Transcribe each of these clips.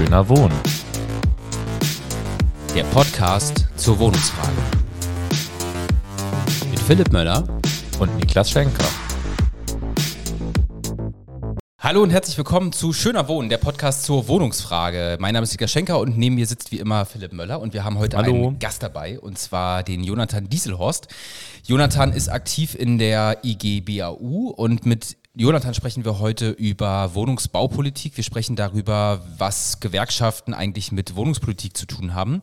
Schöner Wohnen. Der Podcast zur Wohnungsfrage. Mit Philipp Möller Und Niklas Schenker. Hallo und herzlich willkommen zu Schöner Wohnen, der Podcast zur Wohnungsfrage. Mein Name ist Niklas Schenker und neben mir sitzt wie immer Philipp Möller und wir haben heute Hallo. einen Gast dabei und zwar den Jonathan Dieselhorst. Jonathan ist aktiv in der IG BAU und mit Jonathan sprechen wir heute über Wohnungsbaupolitik. Wir sprechen darüber, was Gewerkschaften eigentlich mit Wohnungspolitik zu tun haben.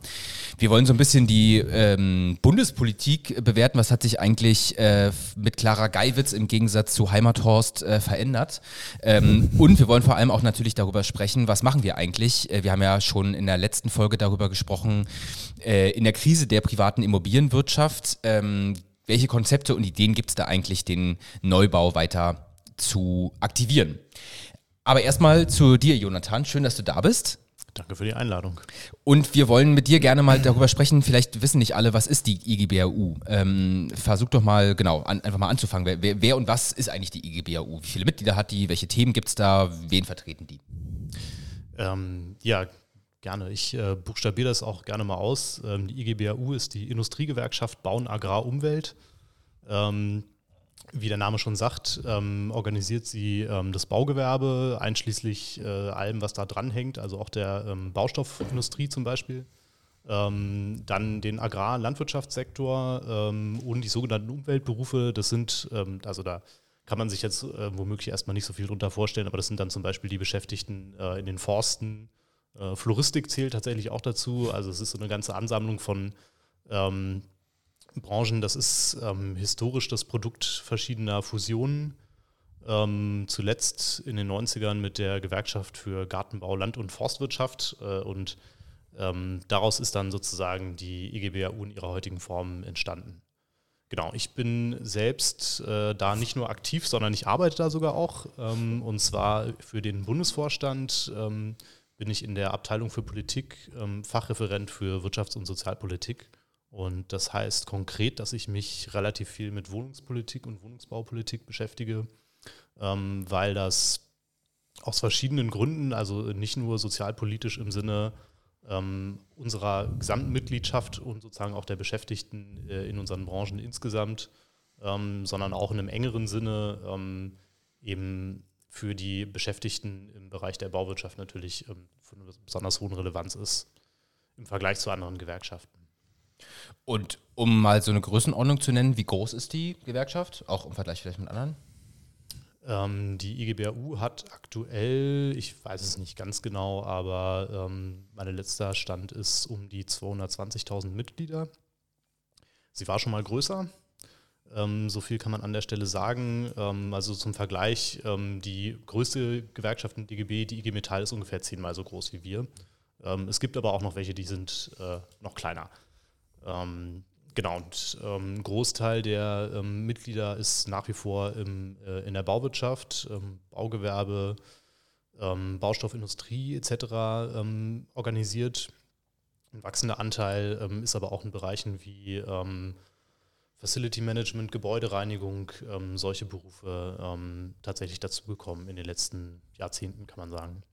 Wir wollen so ein bisschen die ähm, Bundespolitik bewerten. Was hat sich eigentlich äh, mit Clara Geiwitz im Gegensatz zu Heimathorst äh, verändert? Ähm, und wir wollen vor allem auch natürlich darüber sprechen, was machen wir eigentlich? Äh, wir haben ja schon in der letzten Folge darüber gesprochen, äh, in der Krise der privaten Immobilienwirtschaft. Ähm, welche Konzepte und Ideen gibt es da eigentlich, den Neubau weiter zu aktivieren? Aber erstmal zu dir, Jonathan. Schön, dass du da bist. Danke für die Einladung. Und wir wollen mit dir gerne mal darüber sprechen. Vielleicht wissen nicht alle, was ist die IGBAU? Ähm, versuch doch mal, genau, an, einfach mal anzufangen. Wer, wer, wer und was ist eigentlich die IGBAU? Wie viele Mitglieder hat die? Welche Themen gibt es da? Wen vertreten die? Ähm, ja, gerne. Ich äh, buchstabiere das auch gerne mal aus. Ähm, die IGBAU ist die Industriegewerkschaft Bauen, Agrar, Umwelt. Ähm, wie der Name schon sagt, ähm, organisiert sie ähm, das Baugewerbe, einschließlich äh, allem, was da dranhängt, also auch der ähm, Baustoffindustrie zum Beispiel. Ähm, dann den Agrar- und Landwirtschaftssektor ähm, und die sogenannten Umweltberufe. Das sind, ähm, also da kann man sich jetzt äh, womöglich erstmal nicht so viel drunter vorstellen, aber das sind dann zum Beispiel die Beschäftigten äh, in den Forsten. Äh, Floristik zählt tatsächlich auch dazu. Also es ist so eine ganze Ansammlung von Branchen. Das ist ähm, historisch das Produkt verschiedener Fusionen. Ähm, zuletzt in den 90ern mit der Gewerkschaft für Gartenbau, Land- und Forstwirtschaft. Äh, und ähm, daraus ist dann sozusagen die IGBAU in ihrer heutigen Form entstanden. Genau, ich bin selbst äh, da nicht nur aktiv, sondern ich arbeite da sogar auch. Ähm, und zwar für den Bundesvorstand ähm, bin ich in der Abteilung für Politik ähm, Fachreferent für Wirtschafts- und Sozialpolitik. Und das heißt konkret, dass ich mich relativ viel mit Wohnungspolitik und Wohnungsbaupolitik beschäftige, ähm, weil das aus verschiedenen Gründen, also nicht nur sozialpolitisch im Sinne ähm, unserer gesamten Mitgliedschaft und sozusagen auch der Beschäftigten äh, in unseren Branchen insgesamt, ähm, sondern auch in einem engeren Sinne ähm, eben für die Beschäftigten im Bereich der Bauwirtschaft natürlich ähm, von besonders hohen Relevanz ist im Vergleich zu anderen Gewerkschaften. Und um mal so eine Größenordnung zu nennen, wie groß ist die Gewerkschaft? Auch im Vergleich vielleicht mit anderen? Ähm, die IGBAU hat aktuell, ich weiß es nicht ganz genau, aber ähm, mein letzter Stand ist um die 220.000 Mitglieder. Sie war schon mal größer. Ähm, so viel kann man an der Stelle sagen. Ähm, also zum Vergleich, ähm, die größte Gewerkschaft in DGB, die IG Metall, ist ungefähr zehnmal so groß wie wir. Ähm, es gibt aber auch noch welche, die sind äh, noch kleiner. Ähm, genau, und ähm, ein Großteil der ähm, Mitglieder ist nach wie vor im, äh, in der Bauwirtschaft, ähm, Baugewerbe, ähm, Baustoffindustrie etc. Ähm, organisiert. Ein wachsender Anteil ist aber auch in Bereichen wie Facility Management, Gebäudereinigung, solche Berufe tatsächlich dazugekommen in den letzten Jahrzehnten, kann man sagen.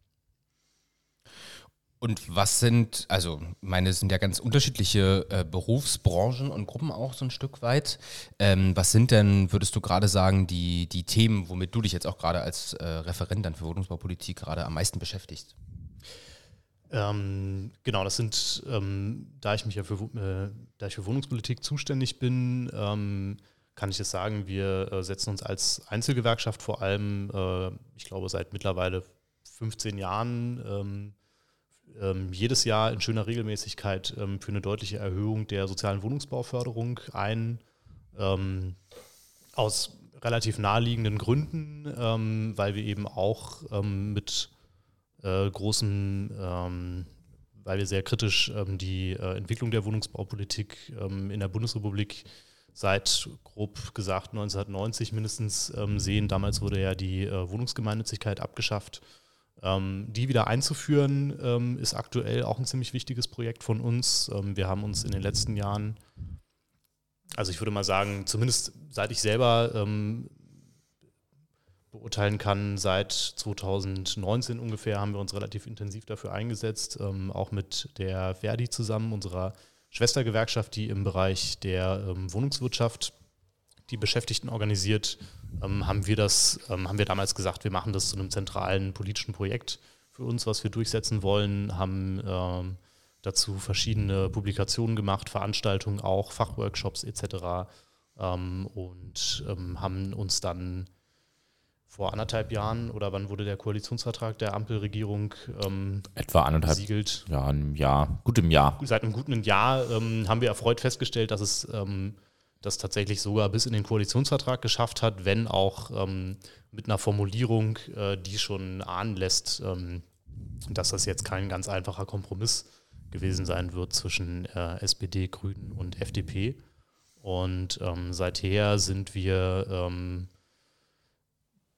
Und was sind, also meine, es sind ja ganz unterschiedliche äh, Berufsbranchen und Gruppen auch so ein Stück weit. Ähm, was sind denn, würdest du gerade sagen, die, die Themen, womit du dich jetzt auch gerade als äh, Referent dann für Wohnungsbaupolitik gerade am meisten beschäftigst? Ähm, genau, das sind, ähm, da ich mich ja für, äh, da ich für Wohnungspolitik zuständig bin, ähm, kann ich jetzt sagen, wir äh, setzen uns als Einzelgewerkschaft vor allem, äh, ich glaube, seit mittlerweile 15 Jahren ähm, jedes Jahr in schöner Regelmäßigkeit ähm, für eine deutliche Erhöhung der sozialen Wohnungsbauförderung ein. Ähm, aus relativ naheliegenden Gründen, ähm, weil wir eben auch ähm, mit äh, großen, ähm, weil wir sehr kritisch die äh, Entwicklung der Wohnungsbaupolitik in der Bundesrepublik seit grob gesagt 1990 mindestens sehen. Damals wurde ja die äh, Wohnungsgemeinnützigkeit abgeschafft. Ähm, die wieder einzuführen, ähm, ist aktuell auch ein ziemlich wichtiges Projekt von uns. Ähm, wir haben uns in den letzten Jahren, also ich würde mal sagen, zumindest seit ich selber beurteilen kann, seit 2019 ungefähr haben wir uns relativ intensiv dafür eingesetzt, auch mit der Verdi zusammen, unserer Schwestergewerkschaft, die im Bereich der Wohnungswirtschaft die Beschäftigten organisiert, ähm, haben wir das, ähm, haben wir damals gesagt, wir machen das zu einem zentralen politischen Projekt für uns, was wir durchsetzen wollen, haben ähm, dazu verschiedene Publikationen gemacht, Veranstaltungen auch, Fachworkshops etc. Ähm, und ähm, haben uns dann vor anderthalb Jahren oder wann wurde der Koalitionsvertrag der Ampelregierung ähm, etwa anderthalb besiegelt? Ja, ein Jahr, gut im Jahr. Seit einem guten Jahr ähm, haben wir erfreut festgestellt, dass es ähm, das tatsächlich sogar bis in den Koalitionsvertrag geschafft hat, wenn auch ähm, mit einer Formulierung, äh, die schon ahnen lässt, ähm, dass das jetzt kein ganz einfacher Kompromiss gewesen sein wird zwischen äh, SPD, Grünen und FDP. Und ähm, seither sind wir ähm,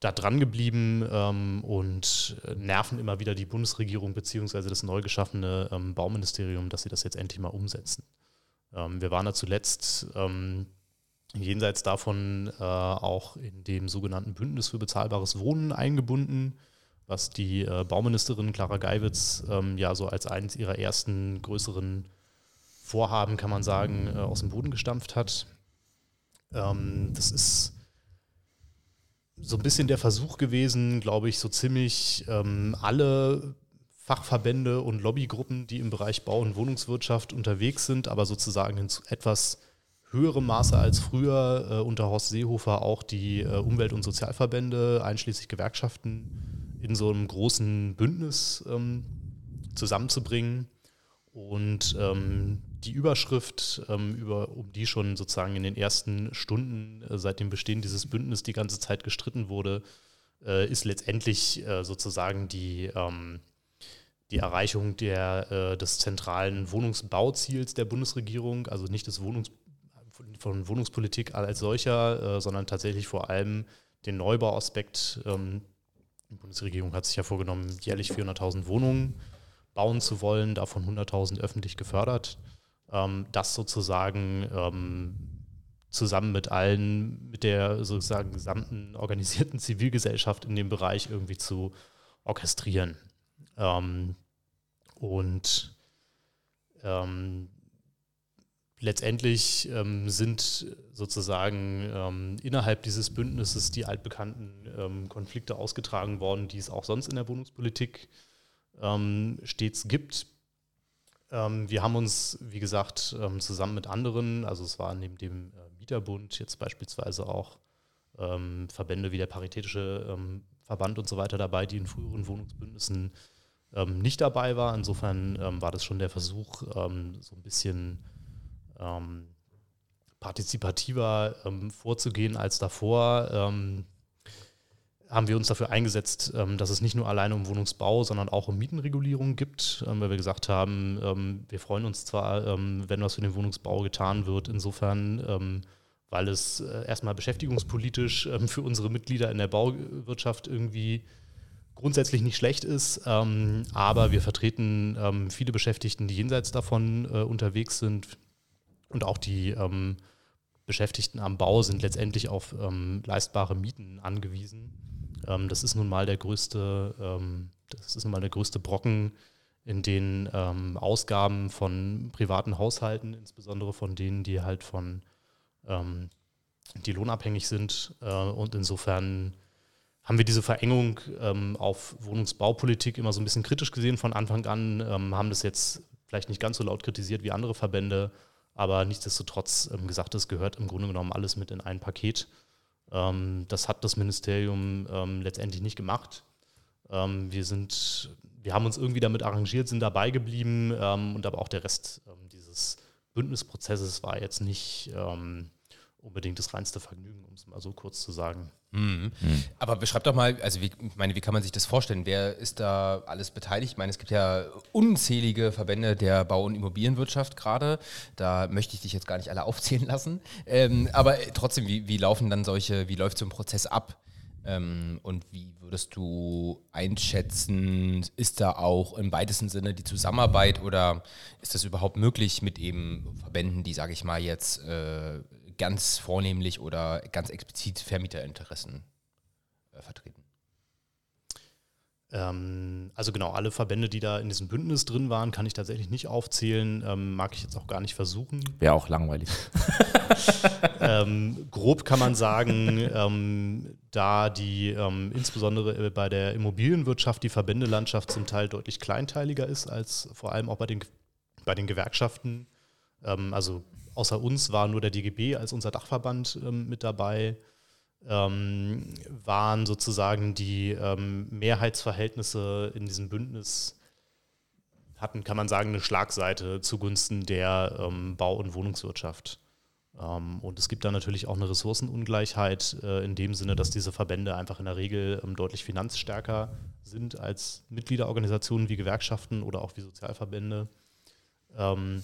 da dran geblieben ähm, und nerven immer wieder die Bundesregierung beziehungsweise das neu geschaffene ähm, Bauministerium, dass sie das jetzt endlich mal umsetzen. Ähm, wir waren da zuletzt ähm, jenseits davon äh, auch in dem sogenannten Bündnis für bezahlbares Wohnen eingebunden, was die äh, Bauministerin Clara Geiwitz ähm, ja so als eines ihrer ersten größeren Vorhaben, kann man sagen, äh, aus dem Boden gestampft hat. Ähm, das ist so ein bisschen der Versuch gewesen, glaube ich, so ziemlich ähm, alle Fachverbände und Lobbygruppen, die im Bereich Bau- und Wohnungswirtschaft unterwegs sind, aber sozusagen in etwas höherem Maße als früher äh, unter Horst Seehofer auch die äh, Umwelt- und Sozialverbände, einschließlich Gewerkschaften, in so einem großen Bündnis ähm, zusammenzubringen. Und ähm, die Überschrift, ähm, über, um die schon sozusagen in den ersten Stunden äh, seit dem Bestehen dieses Bündnisses die ganze Zeit gestritten wurde, äh, ist letztendlich äh, sozusagen die, ähm, die Erreichung der, äh, des zentralen Wohnungsbauziels der Bundesregierung, also nicht des Wohnungs von Wohnungspolitik als solcher, äh, sondern tatsächlich vor allem den Neubauaspekt. Ähm, die Bundesregierung hat sich ja vorgenommen, jährlich 400.000 Wohnungen bauen zu wollen, davon 100.000 öffentlich gefördert ähm, das sozusagen ähm, zusammen mit allen, mit der sozusagen gesamten organisierten Zivilgesellschaft in dem Bereich irgendwie zu orchestrieren. Ähm, und ähm, letztendlich ähm, sind sozusagen ähm, innerhalb dieses Bündnisses die altbekannten ähm, Konflikte ausgetragen worden, die es auch sonst in der Wohnungspolitik ähm, stets gibt. Ähm, wir haben uns, wie gesagt, ähm, zusammen mit anderen, also es war neben dem äh, Mieterbund jetzt beispielsweise auch Verbände wie der Paritätische Verband und so weiter dabei, die in früheren Wohnungsbündnissen nicht dabei waren. Insofern war das schon der Versuch, so ein bisschen partizipativer vorzugehen als davor. Haben wir uns dafür eingesetzt, ähm, dass es nicht nur alleine um Wohnungsbau, sondern auch um Mietenregulierung gibt, ähm, weil wir gesagt haben, ähm, wir freuen uns zwar, wenn was für den Wohnungsbau getan wird, insofern, weil es äh, erstmal beschäftigungspolitisch für unsere Mitglieder in der Bauwirtschaft irgendwie grundsätzlich nicht schlecht ist, aber wir vertreten viele Beschäftigten, die jenseits davon äh, unterwegs sind und auch die Beschäftigten am Bau sind letztendlich auf leistbare Mieten angewiesen. Ähm, das ist nun mal der größte, ähm, das ist nun mal der größte Brocken in den ähm, Ausgaben von privaten Haushalten, insbesondere von denen, die halt von ähm, die lohnabhängig sind. Äh, und insofern haben wir diese Verengung ähm, auf Wohnungsbaupolitik immer so ein bisschen kritisch gesehen von Anfang an, ähm, haben das jetzt vielleicht nicht ganz so laut kritisiert wie andere Verbände, aber nichtsdestotrotz gesagt, es gehört im Grunde genommen alles mit in ein Paket. Ähm, das hat das Ministerium ähm, letztendlich nicht gemacht. Ähm, wir sind, wir haben uns irgendwie damit arrangiert, sind dabei geblieben ähm, und aber auch der Rest ähm, dieses Bündnisprozesses war jetzt nicht ähm, unbedingt das reinste Vergnügen, um es mal so kurz zu sagen. Mhm. Mhm. Aber beschreib doch mal, also wie, ich meine, wie kann man sich das vorstellen? Wer ist da alles beteiligt? Ich meine, es gibt ja unzählige Verbände der Bau- und Immobilienwirtschaft gerade. Da möchte ich dich jetzt gar nicht alle aufzählen lassen. Ähm, aber trotzdem, wie, wie laufen dann solche, wie läuft so ein Prozess ab? Ähm, und wie würdest du einschätzen, ist da auch im weitesten Sinne die Zusammenarbeit oder ist das überhaupt möglich mit eben Verbänden, die, sage ich mal, jetzt äh, ganz vornehmlich oder ganz explizit Vermieterinteressen äh, vertreten? Ähm, also genau, alle Verbände, die da in diesem Bündnis drin waren, kann ich tatsächlich nicht aufzählen. Ähm, mag ich jetzt auch gar nicht versuchen. Wäre auch langweilig. ähm, grob kann man sagen, ähm, da die ähm, insbesondere bei der Immobilienwirtschaft die Verbändelandschaft zum Teil deutlich kleinteiliger ist als vor allem auch bei den, bei den Gewerkschaften. Ähm, also außer uns war nur der DGB als unser Dachverband mit dabei ähm, waren sozusagen die ähm, Mehrheitsverhältnisse in diesem Bündnis hatten, kann man sagen, eine Schlagseite zugunsten der ähm, Bau- und Wohnungswirtschaft. Ähm, und es gibt da natürlich auch eine Ressourcenungleichheit äh, in dem Sinne, dass diese Verbände einfach in der Regel ähm, deutlich finanzstärker sind als Mitgliederorganisationen wie Gewerkschaften oder auch wie Sozialverbände ähm,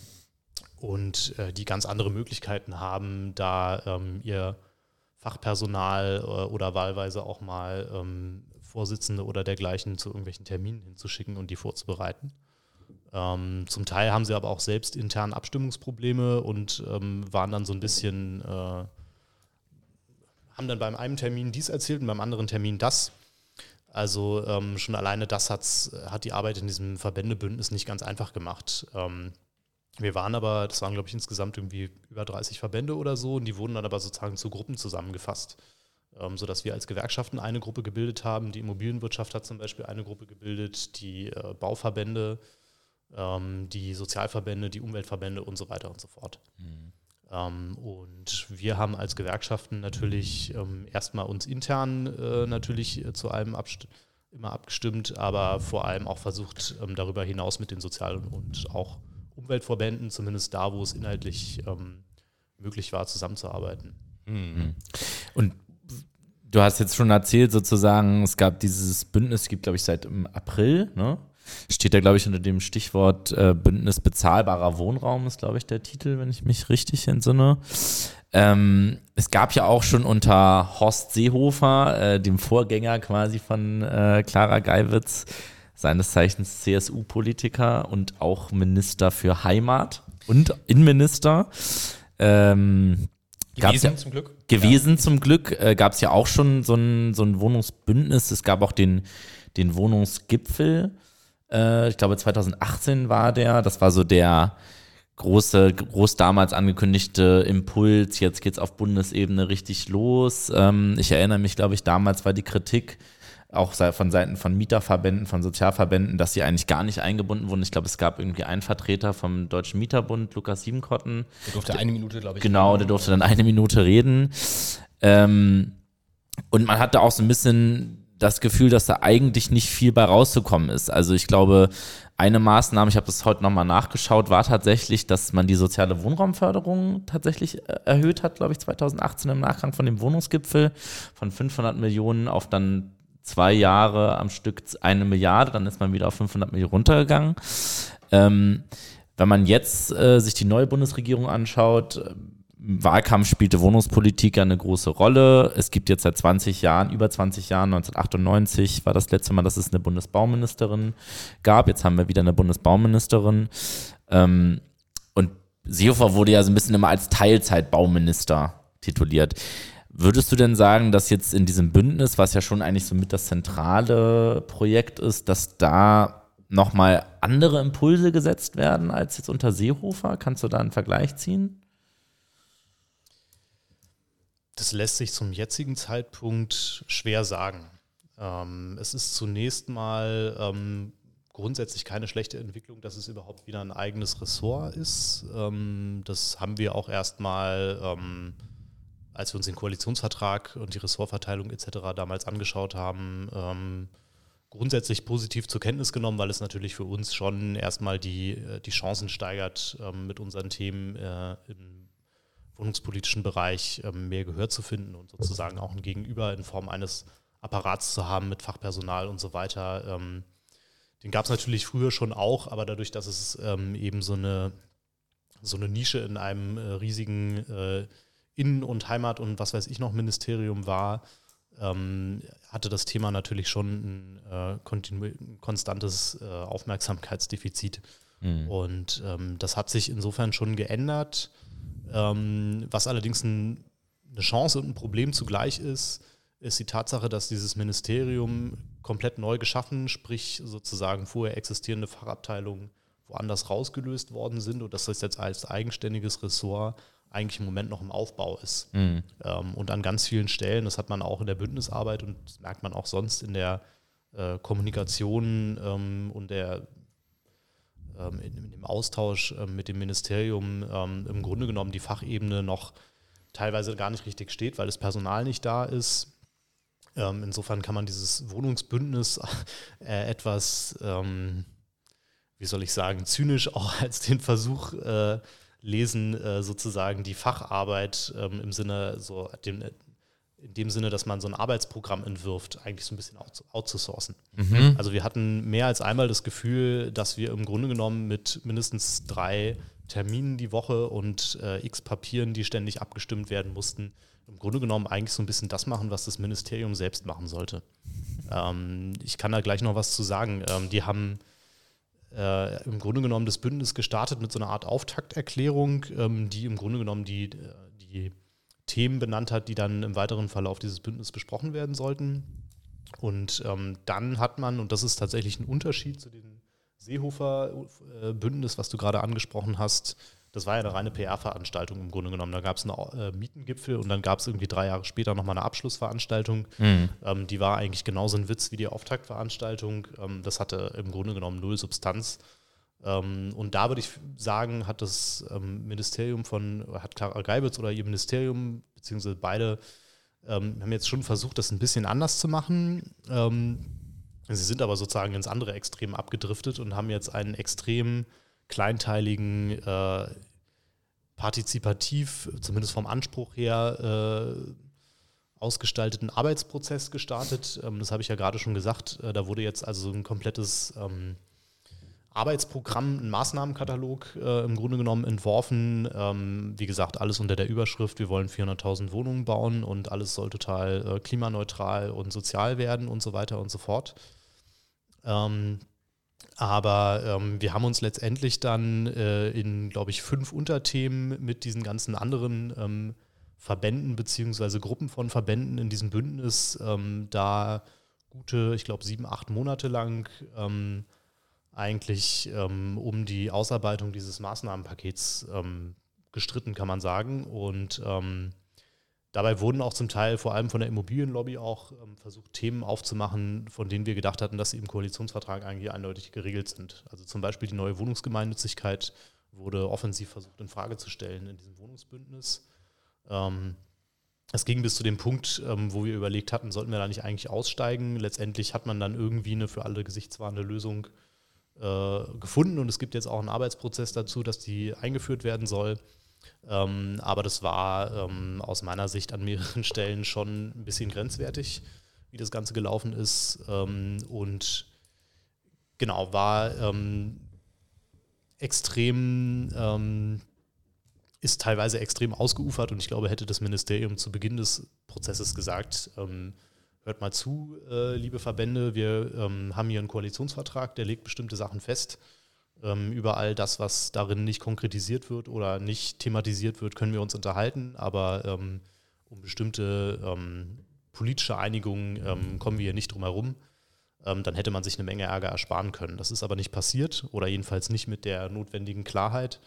und äh, die ganz andere Möglichkeiten haben, da ihr Fachpersonal äh, oder wahlweise auch mal ähm, Vorsitzende oder dergleichen zu irgendwelchen Terminen hinzuschicken und die vorzubereiten. Ähm, zum Teil haben sie aber auch selbst intern Abstimmungsprobleme und ähm, waren dann so ein bisschen, äh, haben dann beim einen Termin dies erzählt und beim anderen Termin das. Also ähm, schon alleine das hat die Arbeit in diesem Verbändebündnis nicht ganz einfach gemacht. Ähm, wir waren aber, das waren glaube ich insgesamt irgendwie über 30 Verbände oder so, und die wurden dann aber sozusagen zu Gruppen zusammengefasst, ähm, sodass wir als Gewerkschaften eine Gruppe gebildet haben. Die Immobilienwirtschaft hat zum Beispiel eine Gruppe gebildet, die äh, Bauverbände, ähm, die Sozialverbände, die Umweltverbände und so weiter und so fort. Mhm. Ähm, und wir haben als Gewerkschaften natürlich ähm, erstmal uns intern äh, natürlich äh, zu allem abst immer abgestimmt, aber vor allem auch versucht, ähm, darüber hinaus mit den Sozial- und auch Umweltverbänden, zumindest da, wo es inhaltlich ähm, möglich war, zusammenzuarbeiten. Mhm. Und du hast jetzt schon erzählt, sozusagen, es gab dieses Bündnis, gibt, glaube ich, seit im April, ne? Steht da, glaube ich, unter dem Stichwort äh, Bündnis bezahlbarer Wohnraum, ist, glaube ich, der Titel, wenn ich mich richtig entsinne. Ähm, es gab ja auch schon unter Horst Seehofer, äh, dem Vorgänger quasi von äh, Clara Geiwitz, seines Zeichens CSU-Politiker und auch Minister für Heimat und Innenminister. Ähm, gewesen ja, zum Glück. Gewesen ja. zum Glück. Äh, gab es ja auch schon so ein, so ein Wohnungsbündnis. Es gab auch den, den Wohnungsgipfel. Äh, ich glaube 2018 war der. Das war so der große, groß damals angekündigte Impuls. Jetzt geht es auf Bundesebene richtig los. Ähm, ich erinnere mich, glaube ich, damals war die Kritik auch von Seiten von Mieterverbänden, von Sozialverbänden, dass sie eigentlich gar nicht eingebunden wurden. Ich glaube, es gab irgendwie einen Vertreter vom Deutschen Mieterbund, Lukas Siebenkotten. Der durfte eine Minute, glaube ich. Genau, der durfte dann eine Minute reden. Ähm, und man hatte auch so ein bisschen das Gefühl, dass da eigentlich nicht viel bei rauszukommen ist. Also ich glaube, eine Maßnahme, ich habe das heute nochmal nachgeschaut, war tatsächlich, dass man die soziale Wohnraumförderung tatsächlich äh, erhöht hat, glaube ich, 2018 im Nachgang von dem Wohnungsgipfel von 500 Millionen auf dann zwei Jahre am Stück eine Milliarde, dann ist man wieder auf 500 Millionen runtergegangen. Ähm, wenn man jetzt äh, sich die neue Bundesregierung anschaut, äh, Wahlkampf spielte Wohnungspolitik ja eine große Rolle. Es gibt jetzt seit 20 Jahren, über 20 Jahren, 1998 war das letzte Mal, dass es eine Bundesbauministerin gab. Jetzt haben wir wieder eine Bundesbauministerin. Ähm, und Seehofer wurde ja so ein bisschen immer als Teilzeitbauminister tituliert. Würdest du denn sagen, dass jetzt in diesem Bündnis, was ja schon eigentlich so mit das zentrale Projekt ist, dass da nochmal andere Impulse gesetzt werden als jetzt unter Seehofer? Kannst du da einen Vergleich ziehen? Das lässt sich zum jetzigen Zeitpunkt schwer sagen. Ähm, es ist zunächst mal ähm, grundsätzlich keine schlechte Entwicklung, dass es überhaupt wieder ein eigenes Ressort ist. Ähm, das haben wir auch erstmal ähm, als wir uns den Koalitionsvertrag und die Ressortverteilung etc. damals angeschaut haben, ähm, grundsätzlich positiv zur Kenntnis genommen, weil es natürlich für uns schon erstmal die, äh, die Chancen steigert, ähm, mit unseren Themen äh, im wohnungspolitischen Bereich ähm, mehr Gehör zu finden und sozusagen auch ein Gegenüber in Form eines Apparats zu haben mit Fachpersonal und so weiter. Ähm, den gab es natürlich früher schon auch, aber dadurch, dass es ähm, eben so eine, so eine Nische in einem äh, riesigen äh, Innen- und Heimat- und was weiß ich noch Ministerium war, ähm, hatte das Thema natürlich schon ein, äh, konstantes äh, Aufmerksamkeitsdefizit. Mhm. Und ähm, das hat sich insofern schon geändert. Ähm, was allerdings ein, eine Chance und ein Problem zugleich ist, ist die Tatsache, dass dieses Ministerium komplett neu geschaffen, sprich sozusagen vorher existierende Fachabteilungen woanders rausgelöst worden sind und dass das jetzt als eigenständiges Ressort eigentlich im Moment noch im Aufbau ist. Mhm. Ähm, und an ganz vielen Stellen, das hat man auch in der Bündnisarbeit und das merkt man auch sonst in der äh, Kommunikation ähm, und der ähm, in, in, dem Austausch ähm, mit dem Ministerium ähm, im Grunde genommen die Fachebene noch teilweise gar nicht richtig steht, weil das Personal nicht da ist. Ähm, insofern kann man dieses Wohnungsbündnis äh, etwas, ähm, wie soll ich sagen, zynisch auch als den Versuch äh, lesen, äh, sozusagen die Facharbeit ähm, im Sinne, so dem, in dem Sinne, dass man so ein Arbeitsprogramm entwirft, eigentlich so ein bisschen outzusourcen. Mhm. Also wir hatten mehr als einmal das Gefühl, dass wir im Grunde genommen mit mindestens drei Terminen die Woche und äh, x Papieren, die ständig abgestimmt werden mussten, im Grunde genommen eigentlich so ein bisschen das machen, was das Ministerium selbst machen sollte. Ähm, ich kann da gleich noch was zu sagen. Ähm, die haben äh, im Grunde genommen das Bündnis gestartet mit so einer Art Auftakterklärung, ähm, die im Grunde genommen die, die Themen benannt hat, die dann im weiteren Verlauf dieses Bündnisses besprochen werden sollten. Und ähm, dann hat man, und das ist tatsächlich ein Unterschied zu dem Seehofer-Bündnis, was du gerade angesprochen hast, das war ja eine reine PR-Veranstaltung im Grunde genommen. Da gab es einen äh, Mietengipfel und dann gab es irgendwie drei Jahre später nochmal eine Abschlussveranstaltung. Mhm. Ähm, die war eigentlich genauso ein Witz wie die Auftaktveranstaltung. Ähm, das hatte im Grunde genommen null Substanz. Ähm, und da würde ich sagen, hat das ähm, Ministerium von, hat Clara Geibitz oder ihr Ministerium, beziehungsweise beide, ähm, haben jetzt schon versucht, das ein bisschen anders zu machen. Ähm, sie sind aber sozusagen ins andere Extrem abgedriftet und haben jetzt einen extrem kleinteiligen, äh, partizipativ, zumindest vom Anspruch her, äh, ausgestalteten Arbeitsprozess gestartet. Ähm, das habe ich ja gerade schon gesagt. Äh, da wurde jetzt also ein komplettes ähm, Arbeitsprogramm, ein Maßnahmenkatalog äh, im Grunde genommen entworfen. Ähm, wie gesagt, alles unter der Überschrift, wir wollen 400.000 Wohnungen bauen und alles soll total äh, klimaneutral und sozial werden und so weiter und so fort. Ähm, aber ähm, wir haben uns letztendlich dann äh, in, glaube ich, fünf Unterthemen mit diesen ganzen anderen ähm, Verbänden beziehungsweise Gruppen von Verbänden in diesem Bündnis ähm, da gute, ich glaube, sieben, acht Monate lang ähm, eigentlich ähm, um die Ausarbeitung dieses Maßnahmenpakets ähm, gestritten, kann man sagen. Und Dabei wurden auch zum Teil vor allem von der Immobilienlobby auch ähm, versucht, Themen aufzumachen, von denen wir gedacht hatten, dass sie im Koalitionsvertrag eigentlich eindeutig geregelt sind. Also zum Beispiel die neue Wohnungsgemeinnützigkeit wurde offensiv versucht in Frage zu stellen in diesem Wohnungsbündnis. Ähm, es ging bis zu dem Punkt, ähm, wo wir überlegt hatten, sollten wir da nicht eigentlich aussteigen. Letztendlich hat man dann irgendwie eine für alle gesichtswahrende Lösung äh, gefunden und es gibt jetzt auch einen Arbeitsprozess dazu, dass die eingeführt werden soll. Ähm, aber das war ähm, aus meiner Sicht an mehreren Stellen schon ein bisschen grenzwertig, wie das Ganze gelaufen ist. Ähm, und genau, war ähm, extrem, ähm, ist teilweise extrem ausgeufert und ich glaube, hätte das Ministerium zu Beginn des Prozesses gesagt, ähm, hört mal zu, äh, liebe Verbände, wir haben hier einen Koalitionsvertrag, der legt bestimmte Sachen fest über all das, was darin nicht konkretisiert wird oder nicht thematisiert wird, können wir uns unterhalten, aber ähm, um bestimmte ähm, politische Einigungen ähm, kommen wir hier nicht drum herum. Ähm, dann hätte man sich eine Menge Ärger ersparen können. Das ist aber nicht passiert oder jedenfalls nicht mit der notwendigen Klarheit.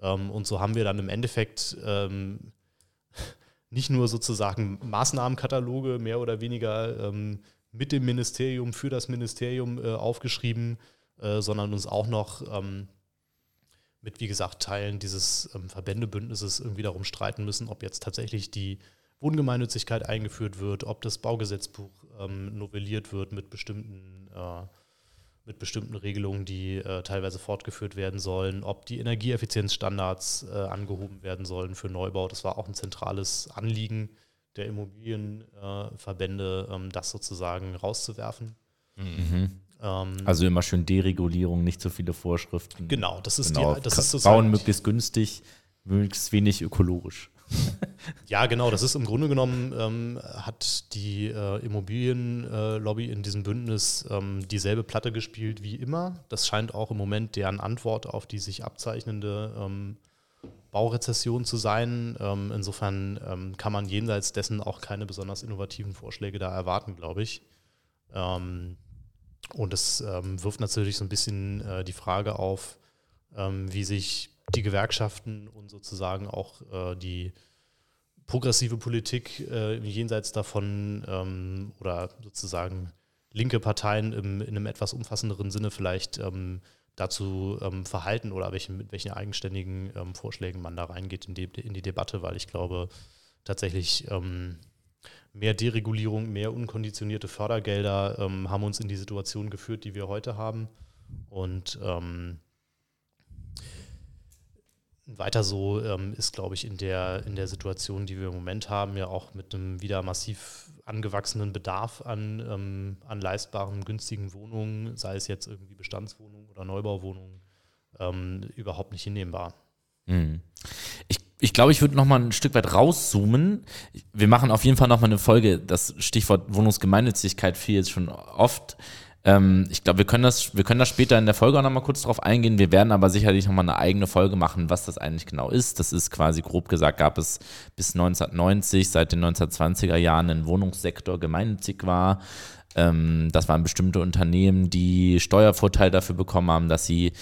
Ähm, und so haben wir dann im Endeffekt nicht nur sozusagen Maßnahmenkataloge mehr oder weniger mit dem Ministerium für das Ministerium äh, aufgeschrieben, äh, sondern uns auch noch ähm, mit, wie gesagt, Teilen dieses ähm, Verbändebündnisses irgendwie darum streiten müssen, ob jetzt tatsächlich die Wohngemeinnützigkeit eingeführt wird, ob das Baugesetzbuch ähm, novelliert wird mit bestimmten, äh, mit bestimmten Regelungen, die äh, teilweise fortgeführt werden sollen, ob die Energieeffizienzstandards äh, angehoben werden sollen für Neubau. Das war auch ein zentrales Anliegen der Immobilienverbände, ähm, das sozusagen rauszuwerfen. Mhm. Ähm, also immer schön Deregulierung, nicht so viele Vorschriften. Genau, das ist genau, die, das ist sozusagen Bauen möglichst günstig, möglichst wenig ökologisch. ja, genau, das ist im Grunde genommen, ähm, hat die äh, Immobilienlobby äh, in diesem Bündnis ähm, dieselbe Platte gespielt wie immer. Das scheint auch im Moment deren Antwort auf die sich abzeichnende ähm, Baurezession zu sein. Ähm, insofern ähm, kann man jenseits dessen auch keine besonders innovativen Vorschläge da erwarten, glaube ich. Ähm, und es ähm, wirft natürlich so ein bisschen äh, die Frage auf, ähm, wie sich die Gewerkschaften und sozusagen auch äh, die progressive Politik äh, jenseits davon ähm, oder sozusagen linke Parteien im, in einem etwas umfassenderen Sinne vielleicht ähm, dazu ähm, verhalten oder welche, mit welchen eigenständigen ähm, Vorschlägen man da reingeht in die, in die Debatte, weil ich glaube tatsächlich mehr Deregulierung, mehr unkonditionierte Fördergelder ähm, haben uns in die Situation geführt, die wir heute haben. Und ähm, weiter so ähm, ist, glaube ich, in der, in der Situation, die wir im Moment haben, ja auch mit einem wieder massiv angewachsenen Bedarf an, ähm, an leistbaren, günstigen Wohnungen, sei es jetzt irgendwie Bestandswohnungen oder Neubauwohnungen, ähm, überhaupt nicht hinnehmbar. Mhm. Ich, ich glaube, ich würde noch mal ein Stück weit rauszoomen. Wir machen auf jeden Fall noch mal eine Folge. Das Stichwort Wohnungsgemeinnützigkeit fiel jetzt schon oft. Ähm, ich glaube, wir können das, wir können das später in der Folge auch noch mal kurz drauf eingehen. Wir werden aber sicherlich noch mal eine eigene Folge machen, was das eigentlich genau ist. Das ist quasi grob gesagt, gab es bis 1990, seit den 1920er Jahren einen Wohnungssektor gemeinnützig war. Ähm, das waren bestimmte Unternehmen, die Steuervorteil dafür bekommen haben, dass sie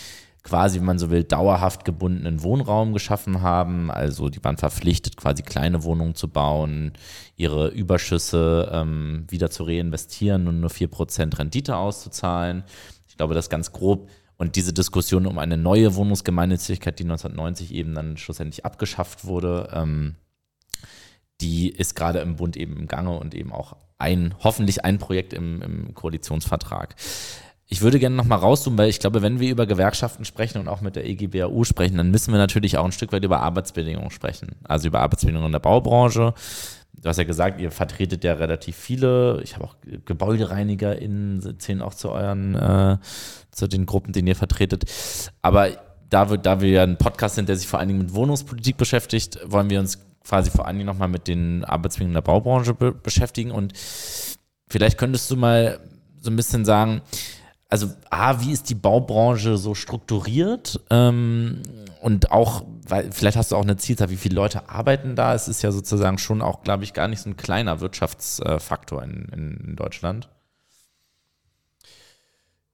quasi, wenn man so will, dauerhaft gebundenen Wohnraum geschaffen haben. Also die waren verpflichtet, quasi kleine Wohnungen zu bauen, ihre Überschüsse ähm, wieder zu reinvestieren und nur 4% Rendite auszuzahlen. Ich glaube, das ganz grob. Und diese Diskussion um eine neue Wohnungsgemeinnützigkeit, die 1990 eben dann schlussendlich abgeschafft wurde, ähm, die ist gerade im Bund eben im Gange und eben auch ein, hoffentlich ein Projekt im, im Koalitionsvertrag. Ich würde gerne nochmal rauszoomen, weil ich glaube, wenn wir über Gewerkschaften sprechen und auch mit der EGBAU sprechen, dann müssen wir natürlich auch ein Stück weit über Arbeitsbedingungen sprechen. Also über Arbeitsbedingungen in der Baubranche. Du hast ja gesagt, ihr vertretet ja relativ viele. Ich habe auch GebäudereinigerInnen, zählen auch zu euren, äh, zu den Gruppen, den ihr vertretet. Aber da wir, da wir ja ein Podcast sind, der sich vor allen Dingen mit Wohnungspolitik beschäftigt, wollen wir uns quasi vor allen Dingen nochmal mit den Arbeitsbedingungen der Baubranche be beschäftigen. Und vielleicht könntest du mal so ein bisschen sagen, also A, wie ist die Baubranche so strukturiert? Ähm, und auch, weil vielleicht hast du auch eine Zielzahl, wie viele Leute arbeiten da? Es ist ja sozusagen schon auch, glaube ich, gar nicht so ein kleiner Wirtschaftsfaktor in, in Deutschland.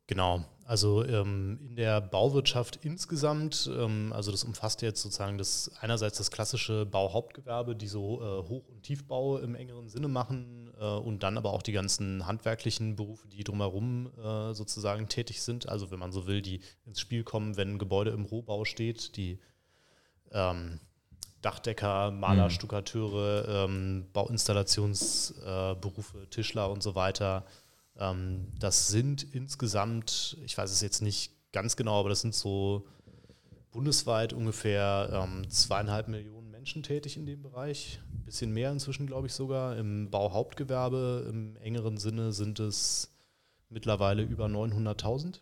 Genau. Also ähm, in der Bauwirtschaft insgesamt, ähm, also das umfasst jetzt sozusagen das einerseits das klassische Bauhauptgewerbe, die so äh, Hoch- und Tiefbau im engeren Sinne machen äh, und dann aber auch die ganzen handwerklichen Berufe, die drumherum äh, sozusagen tätig sind. Also wenn man so will, die ins Spiel kommen, wenn ein Gebäude im Rohbau steht, die ähm, Dachdecker, Maler, mhm. Stuckateure, ähm, Bauinstallationsberufe, Tischler und so weiter das sind insgesamt, ich weiß es jetzt nicht ganz genau, aber das sind so bundesweit ungefähr ähm, zweieinhalb Millionen Menschen tätig in dem Bereich. Ein bisschen mehr inzwischen, glaube ich sogar. Im Bauhauptgewerbe im engeren Sinne sind es mittlerweile über 900.000.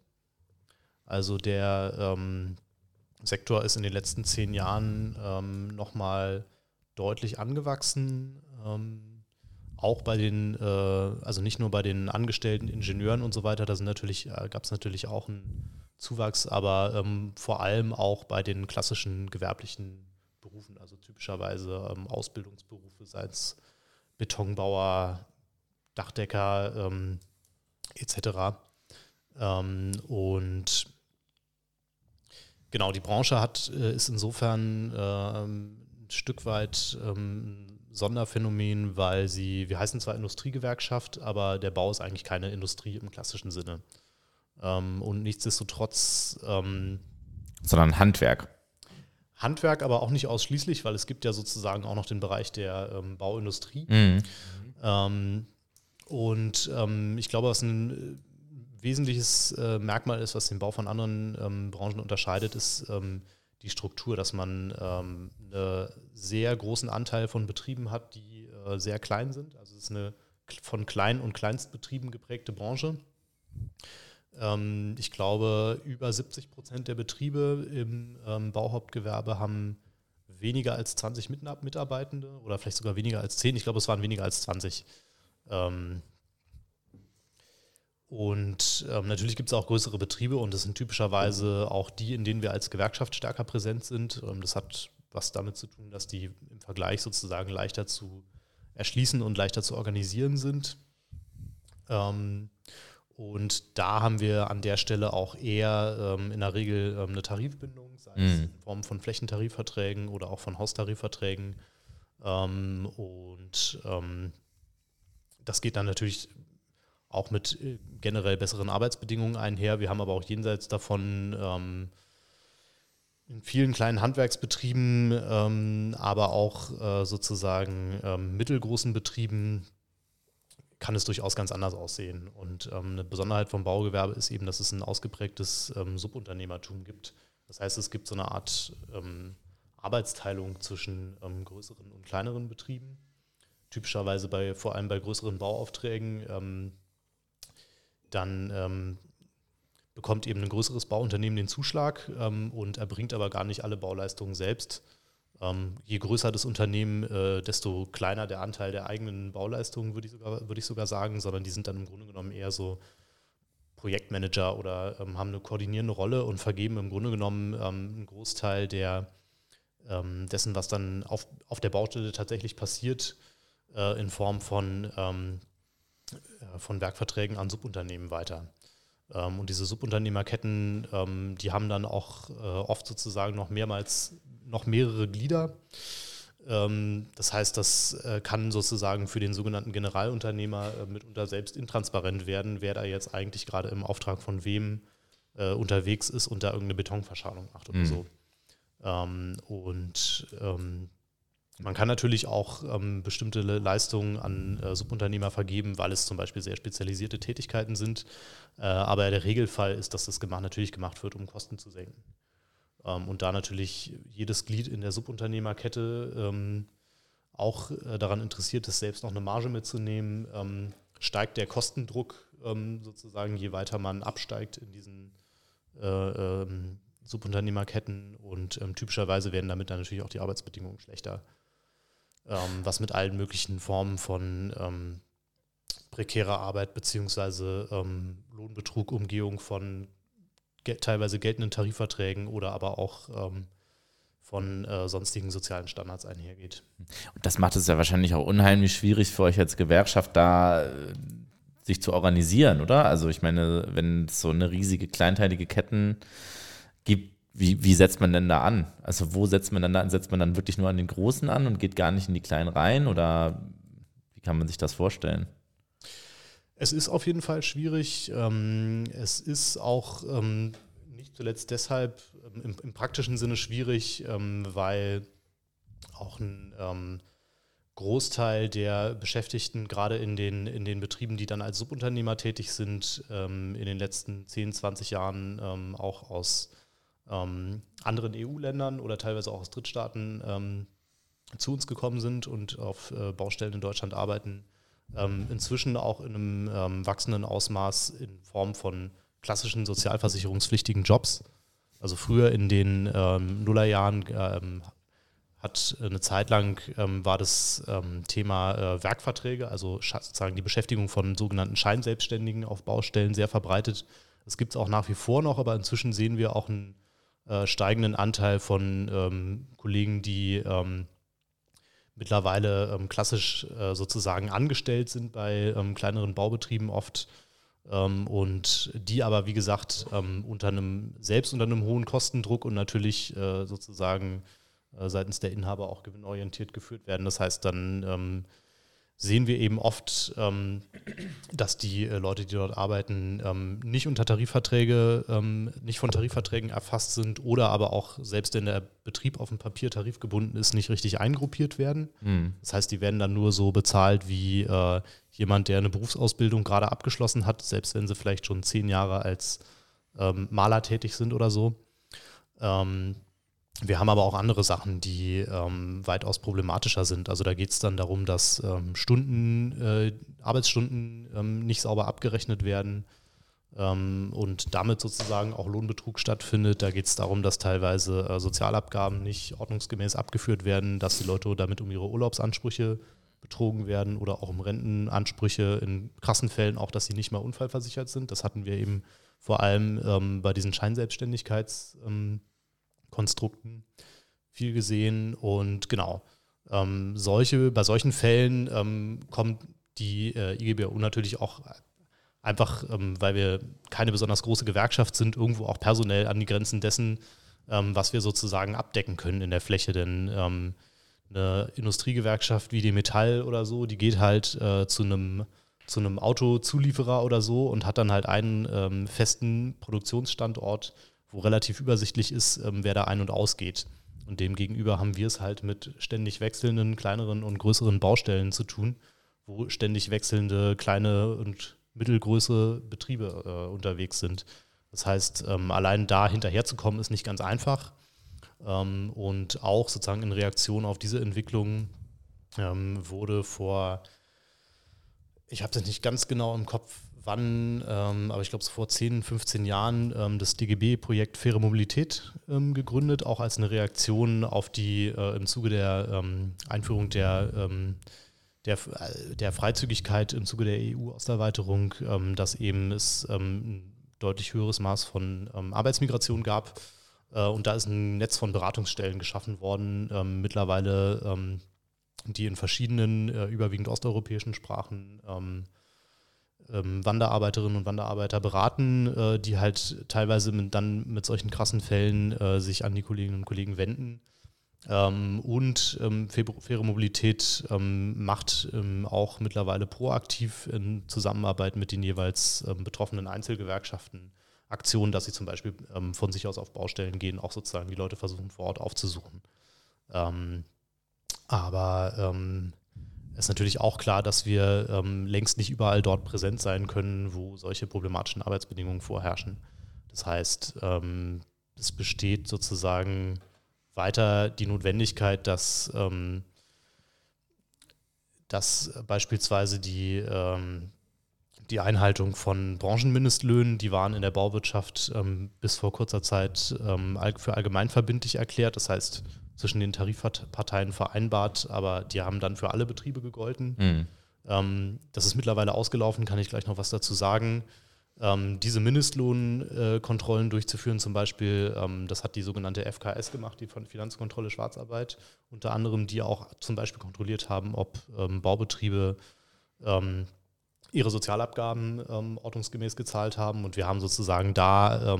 Also der ähm, Sektor ist in den letzten zehn Jahren ähm, nochmal deutlich angewachsen. Ähm, auch bei den, äh, also nicht nur bei den angestellten Ingenieuren und so weiter, da sind natürlich, äh, gab es natürlich auch einen Zuwachs, aber ähm, vor allem auch bei den klassischen gewerblichen Berufen, also typischerweise ähm, Ausbildungsberufe, sei es Betonbauer, Dachdecker ähm, etc. Ähm, und genau, die Branche hat, äh, ist insofern ähm, ein Stück weit ähm, Sonderphänomen, weil sie, wir heißen zwar Industriegewerkschaft, aber der Bau ist eigentlich keine Industrie im klassischen Sinne. Ähm, und nichtsdestotrotz. Ähm, Sondern Handwerk. Handwerk, aber auch nicht ausschließlich, weil es gibt ja sozusagen auch noch den Bereich der ähm, Bauindustrie. Mhm. Ähm, und ähm, ich glaube, was ein äh, wesentliches äh, Merkmal ist, was den Bau von anderen ähm, Branchen unterscheidet, ist die Struktur, dass man ähm, einen sehr großen Anteil von Betrieben hat, die äh, sehr klein sind. Also es ist eine von Klein- und Kleinstbetrieben geprägte Branche. Ähm, ich glaube, über 70 Prozent der Betriebe im ähm, Bauhauptgewerbe haben weniger als 20 Mitarbeitende oder vielleicht sogar weniger als 10. Ich glaube, es waren weniger als 20. Ähm, und ähm, natürlich gibt es auch größere Betriebe und das sind typischerweise auch die, in denen wir als Gewerkschaft stärker präsent sind. Ähm, das hat was damit zu tun, dass die im Vergleich sozusagen leichter zu erschließen und leichter zu organisieren sind. Ähm, und da haben wir an der Stelle auch eher ähm, in der Regel ähm, eine Tarifbindung, sei es mhm. in Form von Flächentarifverträgen oder auch von Haustarifverträgen. Ähm, und ähm, das geht dann natürlich auch mit äh, generell besseren Arbeitsbedingungen einher. Wir haben aber auch jenseits davon ähm, in vielen kleinen Handwerksbetrieben, ähm, aber auch äh, sozusagen ähm, mittelgroßen Betrieben kann es durchaus ganz anders aussehen. Und ähm, eine Besonderheit vom Baugewerbe ist eben, dass es ein ausgeprägtes ähm, Subunternehmertum gibt. Das heißt, es gibt so eine Art ähm, Arbeitsteilung zwischen größeren und kleineren Betrieben. Typischerweise bei, vor allem bei größeren Bauaufträgen. Ähm, dann ähm, bekommt eben ein größeres Bauunternehmen den Zuschlag und erbringt aber gar nicht alle Bauleistungen selbst. Ähm, je größer das Unternehmen, äh, desto kleiner der Anteil der eigenen Bauleistungen, würde ich, sogar, würd ich sogar sagen, sondern die sind dann im Grunde genommen eher so Projektmanager oder ähm, haben eine koordinierende Rolle und vergeben im Grunde genommen ähm, einen Großteil der, ähm, dessen, was dann auf, auf der Baustelle tatsächlich passiert, äh, in Form von, ähm, äh, von Werkverträgen an Subunternehmen weiter. Ähm, und diese Subunternehmerketten, die haben dann auch äh, oft sozusagen noch mehrmals noch mehrere Glieder. Ähm, das heißt, das äh, kann sozusagen für den sogenannten Generalunternehmer äh, mitunter selbst intransparent werden, wer da jetzt eigentlich gerade im Auftrag von wem äh, unterwegs ist und da irgendeine Betonverschalung macht oder mhm. so. Ähm, und ähm, man kann natürlich auch ähm, bestimmte Leistungen an äh, Subunternehmer vergeben, weil es zum Beispiel sehr spezialisierte Tätigkeiten sind. Äh, aber der Regelfall ist, dass das gemacht, natürlich gemacht wird, um Kosten zu senken. Ähm, und da natürlich jedes Glied in der Subunternehmerkette ähm, auch äh, daran interessiert ist, selbst noch eine Marge mitzunehmen, ähm, steigt der Kostendruck sozusagen, je weiter man absteigt in diesen äh, Subunternehmerketten und typischerweise werden damit dann natürlich auch die Arbeitsbedingungen schlechter, was mit allen möglichen Formen von prekärer Arbeit beziehungsweise Lohnbetrug, Umgehung von teilweise geltenden Tarifverträgen oder aber auch ähm, von äh, sonstigen sozialen Standards einhergeht. Und das macht es ja wahrscheinlich auch unheimlich schwierig für euch als Gewerkschaft da äh, sich zu organisieren, oder? Also ich meine, wenn es so eine riesige kleinteilige Ketten gibt, wie, wie setzt man denn da an? Also wo setzt man dann da an? Setzt man dann wirklich nur an den Großen an und geht gar nicht in die Kleinen rein? Oder wie kann man sich das vorstellen? Es ist auf jeden Fall schwierig. Ähm, es ist auch ähm, nicht zuletzt deshalb ähm, im, im, praktischen Sinne schwierig, weil auch ein Großteil der Beschäftigten, gerade in den, in den Betrieben, die dann als Subunternehmer tätig sind, in den letzten 10, 20 Jahren auch aus anderen EU-Ländern oder teilweise auch aus Drittstaaten zu uns gekommen sind und auf äh, Baustellen in Deutschland arbeiten ähm, inzwischen auch in einem ähm, wachsenden Ausmaß in Form von klassischen sozialversicherungspflichtigen Jobs. Also früher in den ähm, Nullerjahren ähm, hat eine Zeit lang ähm, war das ähm, Thema äh, Werkverträge, also sozusagen die Beschäftigung von sogenannten Scheinselbstständigen auf Baustellen sehr verbreitet. Das gibt es auch nach wie vor noch, aber inzwischen sehen wir auch einen äh, steigenden Anteil von ähm, Kollegen, die ähm, mittlerweile ähm, klassisch äh, sozusagen angestellt sind bei ähm, kleineren Baubetrieben oft ähm, und die aber, wie gesagt, unter einem, selbst unter einem hohen Kostendruck und natürlich äh, sozusagen äh, seitens der Inhaber auch gewinnorientiert geführt werden. Das heißt, dann sehen wir eben oft, ähm, dass die äh, Leute, die dort arbeiten, ähm, nicht unter Tarifverträge, ähm, nicht von Tarifverträgen erfasst sind oder aber auch selbst wenn der Betrieb auf dem Papier tarifgebunden ist, nicht richtig eingruppiert werden. Mhm. Das heißt, die werden dann nur so bezahlt wie äh, jemand, der eine Berufsausbildung gerade abgeschlossen hat, selbst wenn sie vielleicht schon zehn Jahre als ähm, Maler tätig sind oder so. Ähm, wir haben aber auch andere Sachen, die ähm, weitaus problematischer sind. Also da geht es dann darum, dass ähm, Stunden, äh, Arbeitsstunden ähm, nicht sauber abgerechnet werden ähm, und damit sozusagen auch Lohnbetrug stattfindet. Da geht es darum, dass teilweise äh, Sozialabgaben nicht ordnungsgemäß abgeführt werden, dass die Leute damit um ihre Urlaubsansprüche betrogen werden oder auch um Rentenansprüche in krassen Fällen auch, dass sie nicht mal unfallversichert sind. Das hatten wir eben vor allem ähm, bei diesen Scheinselbstständigkeits- ähm, Konstrukten. viel gesehen. Und genau, ähm, solche, bei solchen Fällen ähm, kommt die äh, IGBAU natürlich auch einfach, ähm, weil wir keine besonders große Gewerkschaft sind, irgendwo auch personell an die Grenzen dessen, ähm, was wir sozusagen abdecken können in der Fläche. Denn ähm, eine Industriegewerkschaft wie die Metall oder so, die geht halt äh, zu einem zu einem Autozulieferer oder so und hat dann halt einen ähm, festen Produktionsstandort, wo relativ übersichtlich ist, ähm, wer da ein- und ausgeht. Und demgegenüber haben wir es halt mit ständig wechselnden kleineren und größeren Baustellen zu tun, wo ständig wechselnde kleine und mittelgroße Betriebe äh, unterwegs sind. Das heißt, ähm, allein da hinterherzukommen, ist nicht ganz einfach. Ähm, und auch sozusagen in Reaktion auf diese Entwicklung ähm, wurde vor, ich habe das nicht ganz genau im Kopf, wann, ähm, aber ich glaube, so vor 10, 15 Jahren ähm, das DGB-Projekt Faire Mobilität ähm, gegründet, auch als eine Reaktion auf die äh, im Zuge der ähm, Einführung der, ähm, der, äh, der Freizügigkeit im Zuge der EU-Osterweiterung, ähm, dass eben es ein deutlich höheres Maß von Arbeitsmigration gab. Äh, und da ist ein Netz von Beratungsstellen geschaffen worden, mittlerweile, die in verschiedenen, äh, überwiegend osteuropäischen Sprachen ähm, Wanderarbeiterinnen und Wanderarbeiter beraten, äh, die halt teilweise mit, dann mit solchen krassen Fällen äh, sich an die Kolleginnen und Kollegen wenden. Ähm, und ähm, faire Mobilität ähm, macht ähm, auch mittlerweile proaktiv in Zusammenarbeit mit den jeweils ähm, betroffenen Einzelgewerkschaften Aktionen, dass sie zum Beispiel ähm, von sich aus auf Baustellen gehen, auch sozusagen die Leute versuchen vor Ort aufzusuchen. aber ist natürlich auch klar, dass wir ähm, längst nicht überall dort präsent sein können, wo solche problematischen Arbeitsbedingungen vorherrschen. Das heißt, ähm, es besteht sozusagen weiter die Notwendigkeit, dass, ähm, dass beispielsweise die, ähm, die Einhaltung von Branchenmindestlöhnen, die waren in der Bauwirtschaft ähm, bis vor kurzer Zeit ähm, für allgemeinverbindlich erklärt. Das heißt, zwischen den Tarifparteien vereinbart, aber die haben dann für alle Betriebe gegolten. Mhm. Ähm, das ist mittlerweile ausgelaufen, kann ich gleich noch was dazu sagen. Ähm, diese Mindestlohnkontrollen äh, durchzuführen, zum Beispiel, ähm, das hat die sogenannte FKS gemacht, die von Finanzkontrolle Schwarzarbeit, unter anderem, die auch zum Beispiel kontrolliert haben, ob ähm, Baubetriebe ähm, ihre Sozialabgaben ähm, ordnungsgemäß gezahlt haben. Und wir haben sozusagen da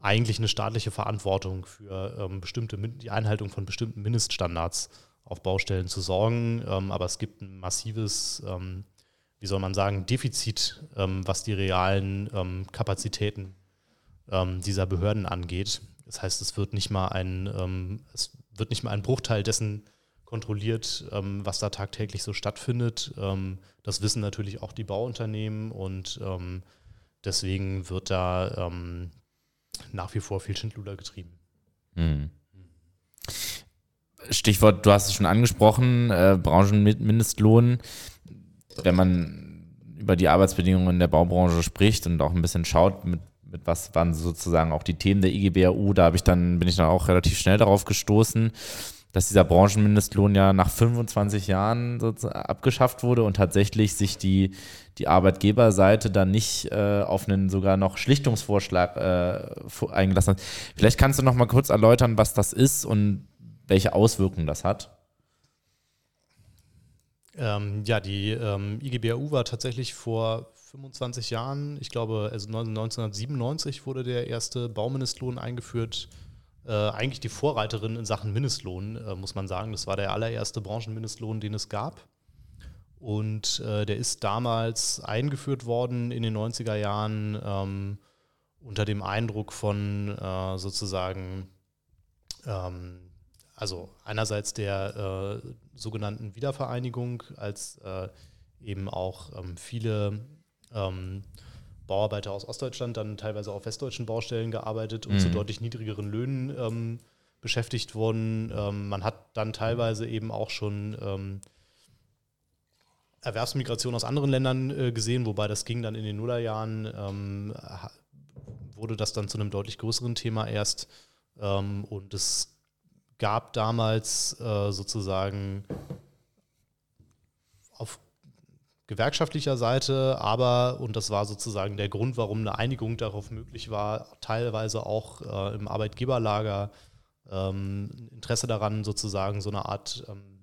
eigentlich eine staatliche Verantwortung für ähm, bestimmte, die Einhaltung von bestimmten Mindeststandards auf Baustellen zu sorgen. Ähm, aber es gibt ein massives, ähm, wie soll man sagen, Defizit, ähm, was die realen ähm, Kapazitäten ähm, dieser Behörden angeht. Das heißt, es wird nicht mal ein, es wird nicht mal ein Bruchteil dessen kontrolliert, was da tagtäglich so stattfindet. das wissen natürlich auch die Bauunternehmen und deswegen wird da nach wie vor viel Schindluder getrieben. Mhm. Stichwort, du hast es schon angesprochen, äh, Branchenmindestlohn. Wenn man über die Arbeitsbedingungen in der Baubranche spricht und auch ein bisschen schaut, mit, mit was waren sozusagen auch die Themen der IGBAU, da ich dann, bin ich dann auch relativ schnell darauf gestoßen dass dieser Branchenmindestlohn ja nach 25 Jahren abgeschafft wurde und tatsächlich sich die, die Arbeitgeberseite dann nicht äh, auf einen sogar noch Schlichtungsvorschlag äh, eingelassen hat. Vielleicht kannst du noch mal kurz erläutern, was das ist und welche Auswirkungen das hat. Ähm, ja, die ähm, IGBAU war tatsächlich vor 25 Jahren, ich glaube, also 1997 wurde der erste Baumindestlohn eingeführt äh, eigentlich die Vorreiterin in Sachen Mindestlohn, äh, muss man sagen. Das war der allererste Branchenmindestlohn, den es gab. Und äh, der ist damals eingeführt worden in den 90er Jahren ähm, unter dem Eindruck von äh, sozusagen, ähm, also einerseits der äh, sogenannten Wiedervereinigung, als äh, eben auch ähm, viele ähm, Bauarbeiter aus Ostdeutschland dann teilweise auf westdeutschen Baustellen gearbeitet und mhm. zu deutlich niedrigeren Löhnen ähm, beschäftigt wurden. Ähm, man hat dann teilweise eben auch schon Erwerbsmigration aus anderen Ländern äh, gesehen, wobei das ging dann in den Nullerjahren, ähm, wurde das dann zu einem deutlich größeren Thema erst. Ähm, und es gab damals äh, sozusagen auf gewerkschaftlicher Seite, aber, und das war sozusagen der Grund, warum eine Einigung darauf möglich war, teilweise auch äh, im Arbeitgeberlager ähm, Interesse daran, sozusagen so eine Art ähm,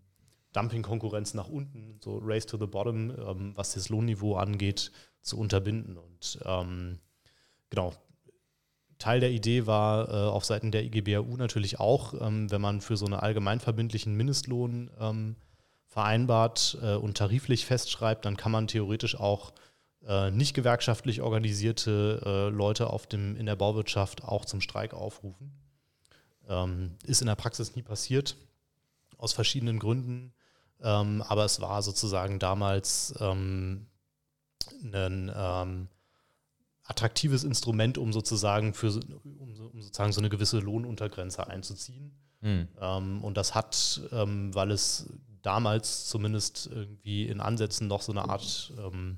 Dumping-Konkurrenz nach unten, so Race to the Bottom, ähm, was das Lohnniveau angeht, zu unterbinden. Und ähm, genau, Teil der Idee war äh, auf Seiten der IGBAU natürlich auch, ähm, wenn man für so einen allgemeinverbindlichen Mindestlohn ähm, vereinbart äh, und tariflich festschreibt, dann kann man theoretisch auch äh, nicht gewerkschaftlich organisierte äh, Leute auf dem, in der Bauwirtschaft auch zum Streik aufrufen. Ähm, ist in der Praxis nie passiert, aus verschiedenen Gründen. Ähm, aber es war sozusagen damals ähm, ein ähm, attraktives Instrument, um sozusagen für um, um, sozusagen so eine gewisse Lohnuntergrenze einzuziehen. Mhm. und das hat, ähm, weil es damals zumindest irgendwie in Ansätzen noch so eine Art ähm,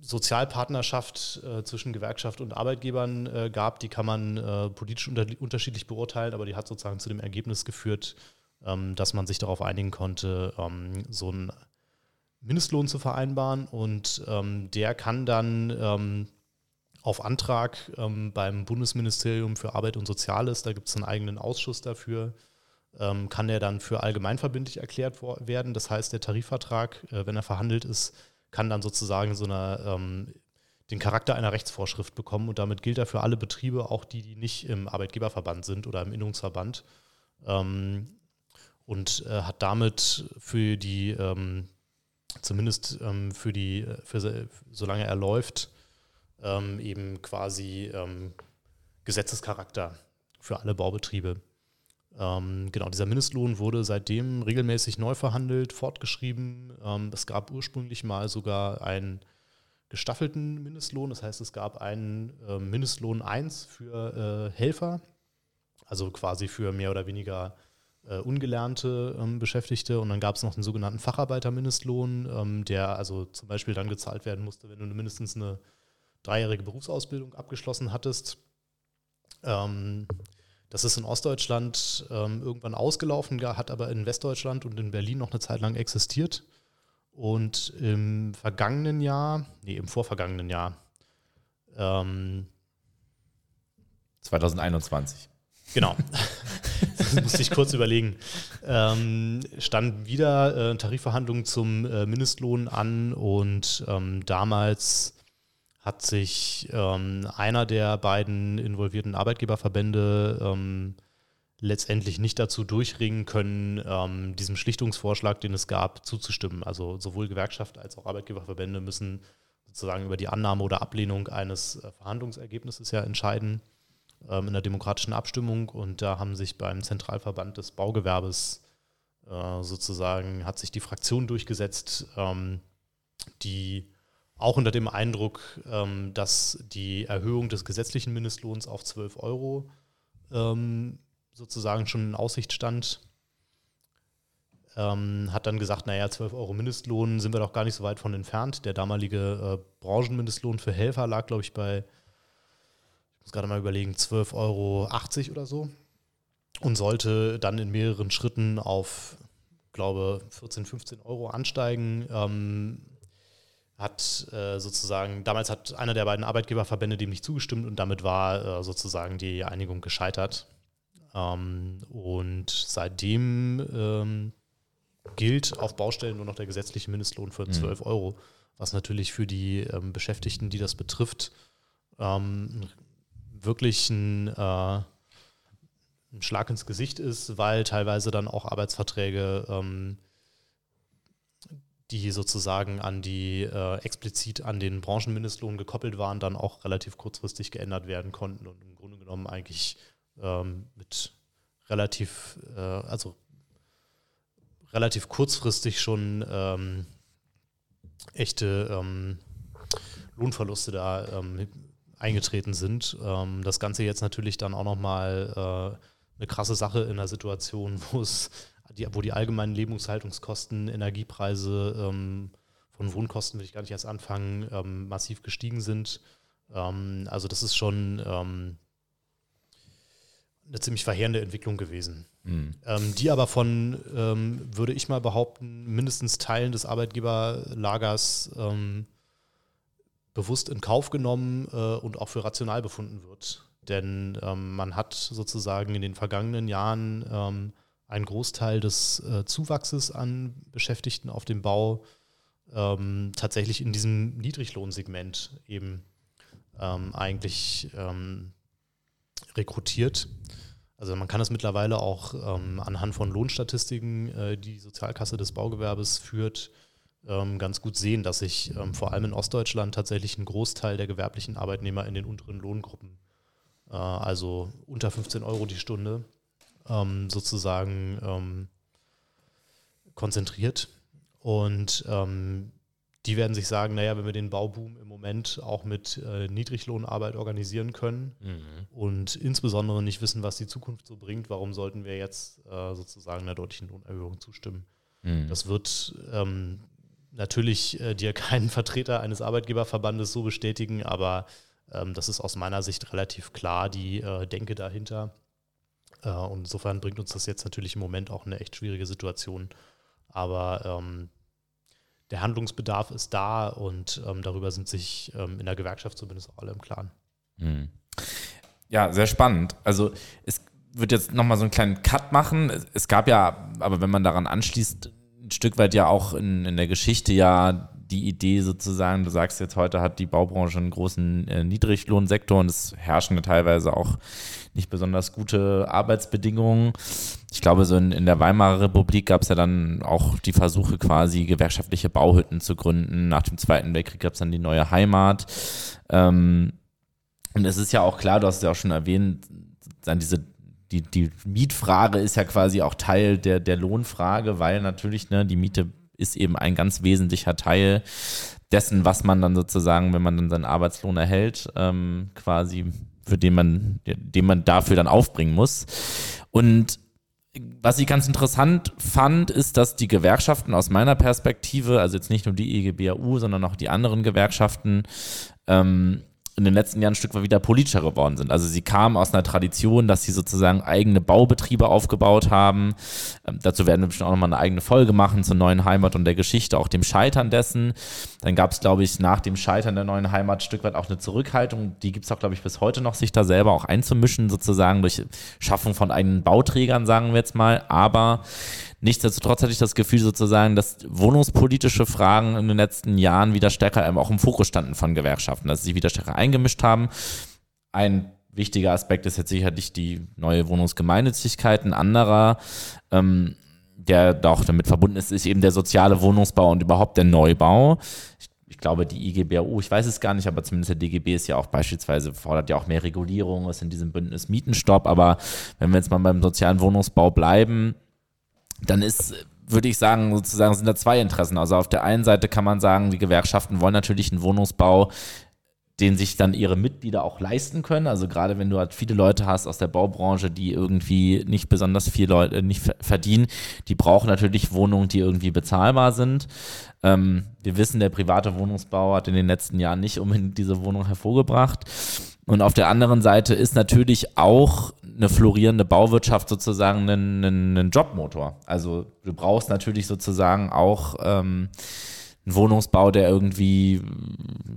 Sozialpartnerschaft äh, zwischen Gewerkschaft und Arbeitgebern äh, gab, die kann man äh, politisch unter unterschiedlich beurteilen, aber die hat sozusagen zu dem Ergebnis geführt, dass man sich darauf einigen konnte, ähm, so einen Mindestlohn zu vereinbaren und ähm, der kann dann ähm, auf Antrag ähm, beim Bundesministerium für Arbeit und Soziales, da gibt es einen eigenen Ausschuss dafür, ähm, kann der dann für allgemeinverbindlich erklärt werden. Das heißt, der Tarifvertrag, äh, wenn er verhandelt ist, kann dann sozusagen so eine, ähm, den Charakter einer Rechtsvorschrift bekommen und damit gilt er für alle Betriebe, auch die, die nicht im Arbeitgeberverband sind oder im Innungsverband. Ähm, und äh, hat damit für die, ähm, zumindest ähm, für die, für, solange er läuft, ähm, eben quasi ähm, Gesetzescharakter für alle Baubetriebe. Ähm, genau, dieser Mindestlohn wurde seitdem regelmäßig neu verhandelt, fortgeschrieben. Ähm, es gab ursprünglich mal sogar einen gestaffelten Mindestlohn. Das heißt, es gab einen äh, Mindestlohn 1 für äh, Helfer, also quasi für mehr oder weniger äh, ungelernte ähm, Beschäftigte. Und dann gab es noch den sogenannten Facharbeitermindestlohn, ähm, der also zum Beispiel dann gezahlt werden musste, wenn du mindestens eine dreijährige Berufsausbildung abgeschlossen hattest. Ähm, das ist in Ostdeutschland ähm, irgendwann ausgelaufen, hat aber in Westdeutschland und in Berlin noch eine Zeit lang existiert. Und im vergangenen Jahr, nee, im vorvergangenen Jahr, ähm, 2021. Genau. das musste ich kurz überlegen. Ähm, standen wieder äh, Tarifverhandlungen zum äh, Mindestlohn an und ähm, damals hat sich ähm, einer der beiden involvierten Arbeitgeberverbände ähm, letztendlich nicht dazu durchringen können, ähm, diesem Schlichtungsvorschlag, den es gab, zuzustimmen. Also sowohl Gewerkschaft als auch Arbeitgeberverbände müssen sozusagen über die Annahme oder Ablehnung eines äh, Verhandlungsergebnisses ja entscheiden in der demokratischen Abstimmung. Und da haben sich beim Zentralverband des Baugewerbes äh, sozusagen, hat sich die Fraktion durchgesetzt, ähm, die auch unter dem Eindruck, ähm, dass die Erhöhung des gesetzlichen Mindestlohns auf 12 Euro ähm, sozusagen schon in Aussicht stand. Ähm, hat dann gesagt, naja, 12 Euro Mindestlohn sind wir doch gar nicht so weit von entfernt. Der damalige äh, Branchenmindestlohn für Helfer lag, glaube ich, bei, muss gerade mal überlegen, 12,80 Euro oder so. Und sollte dann in mehreren Schritten auf, glaube 14, 15 Euro ansteigen. Ähm, hat äh, sozusagen, damals hat einer der beiden Arbeitgeberverbände dem nicht zugestimmt und damit war äh, sozusagen die Einigung gescheitert. Ähm, und seitdem ähm, gilt auf Baustellen nur noch der gesetzliche Mindestlohn für 12 mhm. Euro, was natürlich für die ähm, Beschäftigten, die das betrifft, ähm, wirklich ein, äh, ein, Schlag ins Gesicht ist, weil teilweise dann auch Arbeitsverträge ähm, die sozusagen an die äh, explizit an den Branchenmindestlohn gekoppelt waren, dann auch relativ kurzfristig geändert werden konnten und im Grunde genommen eigentlich ähm, mit relativ, äh, also relativ kurzfristig schon ähm, echte ähm, Lohnverluste da ähm, eingetreten sind. Ähm, das Ganze jetzt natürlich dann auch nochmal äh, eine krasse Sache in einer Situation, wo es die, wo die allgemeinen Lebenshaltungskosten, Energiepreise ähm, von Wohnkosten, will ich gar nicht erst anfangen, ähm, massiv gestiegen sind. Ähm, also das ist schon ähm, eine ziemlich verheerende Entwicklung gewesen, mhm. die aber von, ähm, würde ich mal behaupten, mindestens Teilen des Arbeitgeberlagers bewusst in Kauf genommen äh, und auch für rational befunden wird. denn ähm, man hat sozusagen in den vergangenen Jahren ähm, einen Großteil des äh, Zuwachses an Beschäftigten auf dem Bau ähm, tatsächlich in diesem Niedriglohnsegment eben ähm, eigentlich ähm, rekrutiert. Also man kann es mittlerweile auch ähm, anhand von Lohnstatistiken, äh, die Sozialkasse des Baugewerbes führt, ganz gut sehen, dass sich ähm, vor allem in Ostdeutschland tatsächlich ein Großteil der gewerblichen Arbeitnehmer in den unteren Lohngruppen, äh, also unter 15 Euro die Stunde, ähm, sozusagen ähm, konzentriert. Und ähm, die werden sich sagen, naja, wenn wir den Bauboom im Moment auch mit äh, Niedriglohnarbeit organisieren können mhm. und insbesondere nicht wissen, was die Zukunft so bringt, warum sollten wir jetzt äh, sozusagen einer deutlichen Lohnerhöhung zustimmen? Mhm. Das wird ähm, natürlich äh, dir keinen Vertreter eines Arbeitgeberverbandes so bestätigen, aber ähm, das ist aus meiner Sicht relativ klar die äh, Denke dahinter. Äh, und insofern bringt uns das jetzt natürlich im Moment auch eine echt schwierige Situation. Aber ähm, der Handlungsbedarf ist da und ähm, darüber sind sich ähm, in der Gewerkschaft zumindest auch alle im Klaren. Hm. Ja, sehr spannend. Also es wird jetzt nochmal so einen kleinen Cut machen. Es, gab ja, aber wenn man daran anschließt, ein Stück weit ja auch in, in der Geschichte ja die Idee sozusagen, du sagst jetzt, heute hat die Baubranche einen großen äh, Niedriglohnsektor und es herrschen teilweise auch nicht besonders gute Arbeitsbedingungen. Ich glaube, so in, in der Weimarer Republik gab es ja dann auch die Versuche, quasi gewerkschaftliche Bauhütten zu gründen. Nach dem Zweiten Weltkrieg gab es dann die neue Heimat. Ähm, und es ist ja auch klar, du hast es ja auch schon erwähnt, dann diese die, die Mietfrage ist ja quasi auch Teil der, der Lohnfrage, weil natürlich ne, die Miete ist eben ein ganz wesentlicher Teil dessen, was man dann sozusagen, wenn man dann seinen Arbeitslohn erhält, ähm, quasi für den man, den man dafür dann aufbringen muss. Und was ich ganz interessant fand, ist, dass die Gewerkschaften aus meiner Perspektive, also jetzt nicht nur die EGBAU, sondern auch die anderen Gewerkschaften, ähm, in den letzten Jahren ein Stück weit wieder politischer geworden sind. Also sie kamen aus einer Tradition, dass sie sozusagen eigene Baubetriebe aufgebaut haben. Ähm, dazu werden wir bestimmt auch nochmal eine eigene Folge machen zur neuen Heimat und der Geschichte, auch dem Scheitern dessen. Dann gab es, glaube ich, nach dem Scheitern der neuen Heimat ein Stück weit auch eine Zurückhaltung. Die gibt es auch, glaube ich, bis heute noch, sich da selber auch einzumischen, sozusagen durch Schaffung von eigenen Bauträgern, sagen wir jetzt mal. Aber Nichtsdestotrotz hatte ich das Gefühl sozusagen, dass wohnungspolitische Fragen in den letzten Jahren wieder stärker auch im Fokus standen von Gewerkschaften, dass sie sich wieder stärker eingemischt haben. Ein wichtiger Aspekt ist jetzt sicherlich die neue Wohnungsgemeinnützigkeit. Ein anderer, ähm, der auch damit verbunden ist, ist eben der soziale Wohnungsbau und überhaupt der Neubau. Ich, ich glaube, die IGBAU, ich weiß es gar nicht, aber zumindest der DGB ist ja auch beispielsweise, fordert ja auch mehr Regulierung, ist in diesem Bündnis Mietenstopp. Aber wenn wir jetzt mal beim sozialen Wohnungsbau bleiben, dann ist würde ich sagen, sozusagen sind da zwei Interessen. Also auf der einen Seite kann man sagen, die Gewerkschaften wollen natürlich einen Wohnungsbau, den sich dann ihre Mitglieder auch leisten können. Also gerade wenn du halt viele Leute hast aus der Baubranche, die irgendwie nicht besonders viel Leute äh, nicht verdienen, die brauchen natürlich Wohnungen, die irgendwie bezahlbar sind. Ähm, wir wissen, der private Wohnungsbau hat in den letzten Jahren nicht unbedingt diese Wohnung hervorgebracht. Und auf der anderen Seite ist natürlich auch eine florierende Bauwirtschaft sozusagen ein, ein, ein Jobmotor. Also du brauchst natürlich sozusagen auch ähm, einen Wohnungsbau, der irgendwie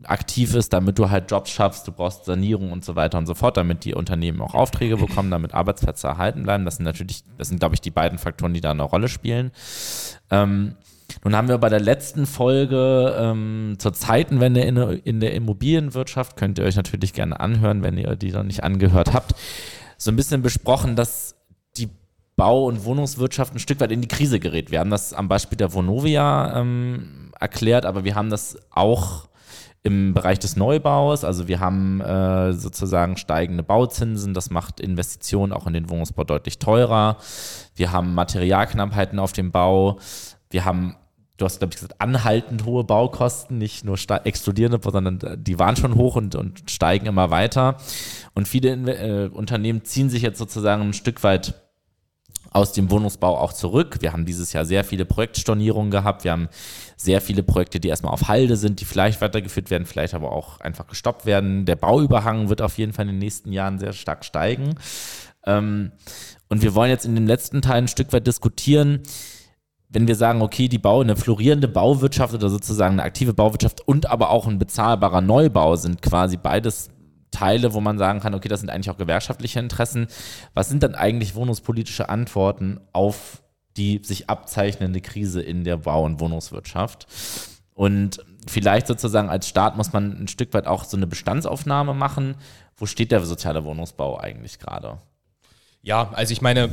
aktiv ist, damit du halt Jobs schaffst, du brauchst Sanierung und so weiter und so fort, damit die Unternehmen auch Aufträge bekommen, damit Arbeitsplätze erhalten bleiben. Das sind natürlich, das sind, glaube ich, die beiden Faktoren, die da eine Rolle spielen. Ähm, nun haben wir bei der letzten Folge ähm, zur Zeitenwende in, in der Immobilienwirtschaft, könnt ihr euch natürlich gerne anhören, wenn ihr die noch nicht angehört habt, so ein bisschen besprochen, dass die Bau- und Wohnungswirtschaft ein Stück weit in die Krise gerät. Wir haben das am Beispiel der Vonovia ähm, erklärt, aber wir haben das auch im Bereich des Neubaus. Also wir haben äh, sozusagen steigende Bauzinsen. Das macht Investitionen auch in den Wohnungsbau deutlich teurer. Wir haben Materialknappheiten auf dem Bau. Wir haben du hast, glaube ich, gesagt, anhaltend hohe Baukosten, nicht nur explodierende, sondern die waren schon hoch und, und steigen immer weiter. Und viele äh, Unternehmen ziehen sich jetzt sozusagen ein Stück weit aus dem Wohnungsbau auch zurück. Wir haben dieses Jahr sehr viele Projektstornierungen gehabt. Wir haben sehr viele Projekte, die erstmal auf Halde sind, die vielleicht weitergeführt werden, vielleicht aber auch einfach gestoppt werden. Der Bauüberhang wird auf jeden Fall in den nächsten Jahren sehr stark steigen. Ähm, und wir wollen jetzt in dem letzten Teil ein Stück weit diskutieren, wenn wir sagen, okay, die Bau, eine florierende Bauwirtschaft oder sozusagen eine aktive Bauwirtschaft und aber auch ein bezahlbarer Neubau sind quasi beides Teile, wo man sagen kann, okay, das sind eigentlich auch gewerkschaftliche Interessen. Was sind dann eigentlich wohnungspolitische Antworten auf die sich abzeichnende Krise in der Bau- und Wohnungswirtschaft? Und vielleicht sozusagen als Staat muss man ein Stück weit auch so eine Bestandsaufnahme machen. Wo steht der soziale Wohnungsbau eigentlich gerade? Ja, also ich meine,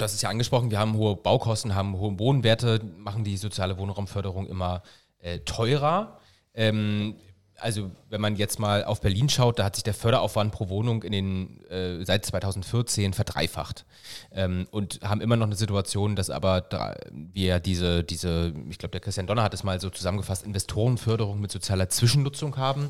du hast es ja angesprochen, wir haben hohe Baukosten, haben hohe Bodenwerte, machen die soziale Wohnraumförderung immer äh, teurer. Ähm, also wenn man jetzt mal auf Berlin schaut, da hat sich der Förderaufwand pro Wohnung in den, äh, seit 2014 verdreifacht. Ähm, und haben immer noch eine Situation, dass aber da, wir diese, diese, ich glaube, der Christian Donner hat es mal so zusammengefasst, Investorenförderung mit sozialer Zwischennutzung haben.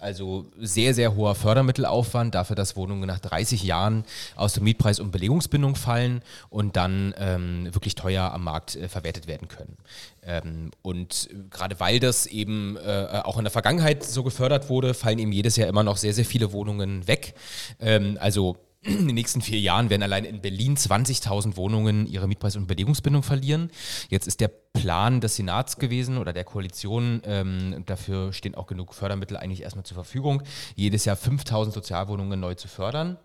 Also sehr, sehr hoher Fördermittelaufwand dafür, dass Wohnungen nach 30 Jahren aus dem Mietpreis- und Belegungsbindung fallen und dann ähm, wirklich teuer am Markt äh, verwertet werden können. Ähm, und gerade weil das eben äh, auch in der Vergangenheit so gefördert wurde, fallen eben jedes Jahr immer noch sehr, sehr viele Wohnungen weg. Ähm, also in den nächsten vier Jahren werden allein in Berlin 20.000 Wohnungen ihre Mietpreis- und Belegungsbindung verlieren. Jetzt ist der Plan des Senats gewesen oder der Koalition, ähm, dafür stehen auch genug Fördermittel eigentlich erstmal zur Verfügung, jedes Jahr 5.000 Sozialwohnungen neu zu fördern.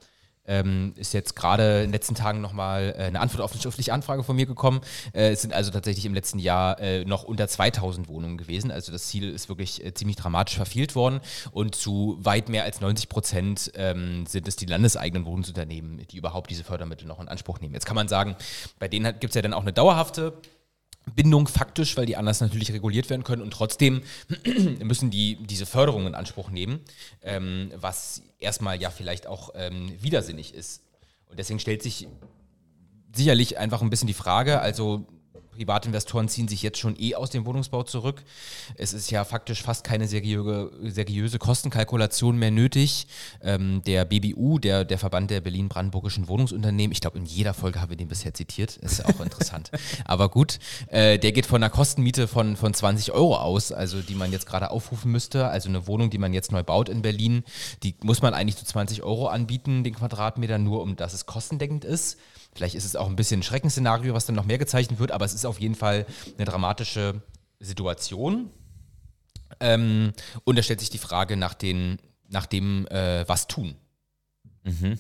Ähm, ist jetzt gerade in den letzten Tagen nochmal äh, eine Antwort auf eine schriftliche Anfrage von mir gekommen. Äh, es sind also tatsächlich im letzten Jahr äh, noch unter 2000 Wohnungen gewesen. Also das Ziel ist wirklich äh, ziemlich dramatisch verfehlt worden und zu weit mehr als 90 Prozent ähm, sind es die landeseigenen Wohnungsunternehmen, die überhaupt diese Fördermittel noch in Anspruch nehmen. Jetzt kann man sagen, bei denen gibt es ja dann auch eine dauerhafte Bindung faktisch, weil die anders natürlich reguliert werden können und trotzdem müssen die diese Förderung in Anspruch nehmen, ähm, was erstmal ja vielleicht auch ähm, widersinnig ist. Und deswegen stellt sich sicherlich einfach ein bisschen die Frage, also Privatinvestoren ziehen sich jetzt schon eh aus dem Wohnungsbau zurück. Es ist ja faktisch fast keine seriöse, seriöse Kostenkalkulation mehr nötig. Ähm, der BBU, der, der Verband der Berlin-Brandenburgischen Wohnungsunternehmen, ich glaube, in jeder Folge haben wir den bisher zitiert, ist ja auch interessant. Aber gut, äh, der geht von einer Kostenmiete von, von 20 Euro aus, also die man jetzt gerade aufrufen müsste. Also eine Wohnung, die man jetzt neu baut in Berlin, die muss man eigentlich zu 20 Euro anbieten, den Quadratmeter, nur um dass es kostendeckend ist. Vielleicht ist es auch ein bisschen ein Schreckensszenario, was dann noch mehr gezeichnet wird, aber es ist auf jeden Fall eine dramatische Situation. Ähm, und da stellt sich die Frage nach, den, nach dem, äh, was tun. Mhm.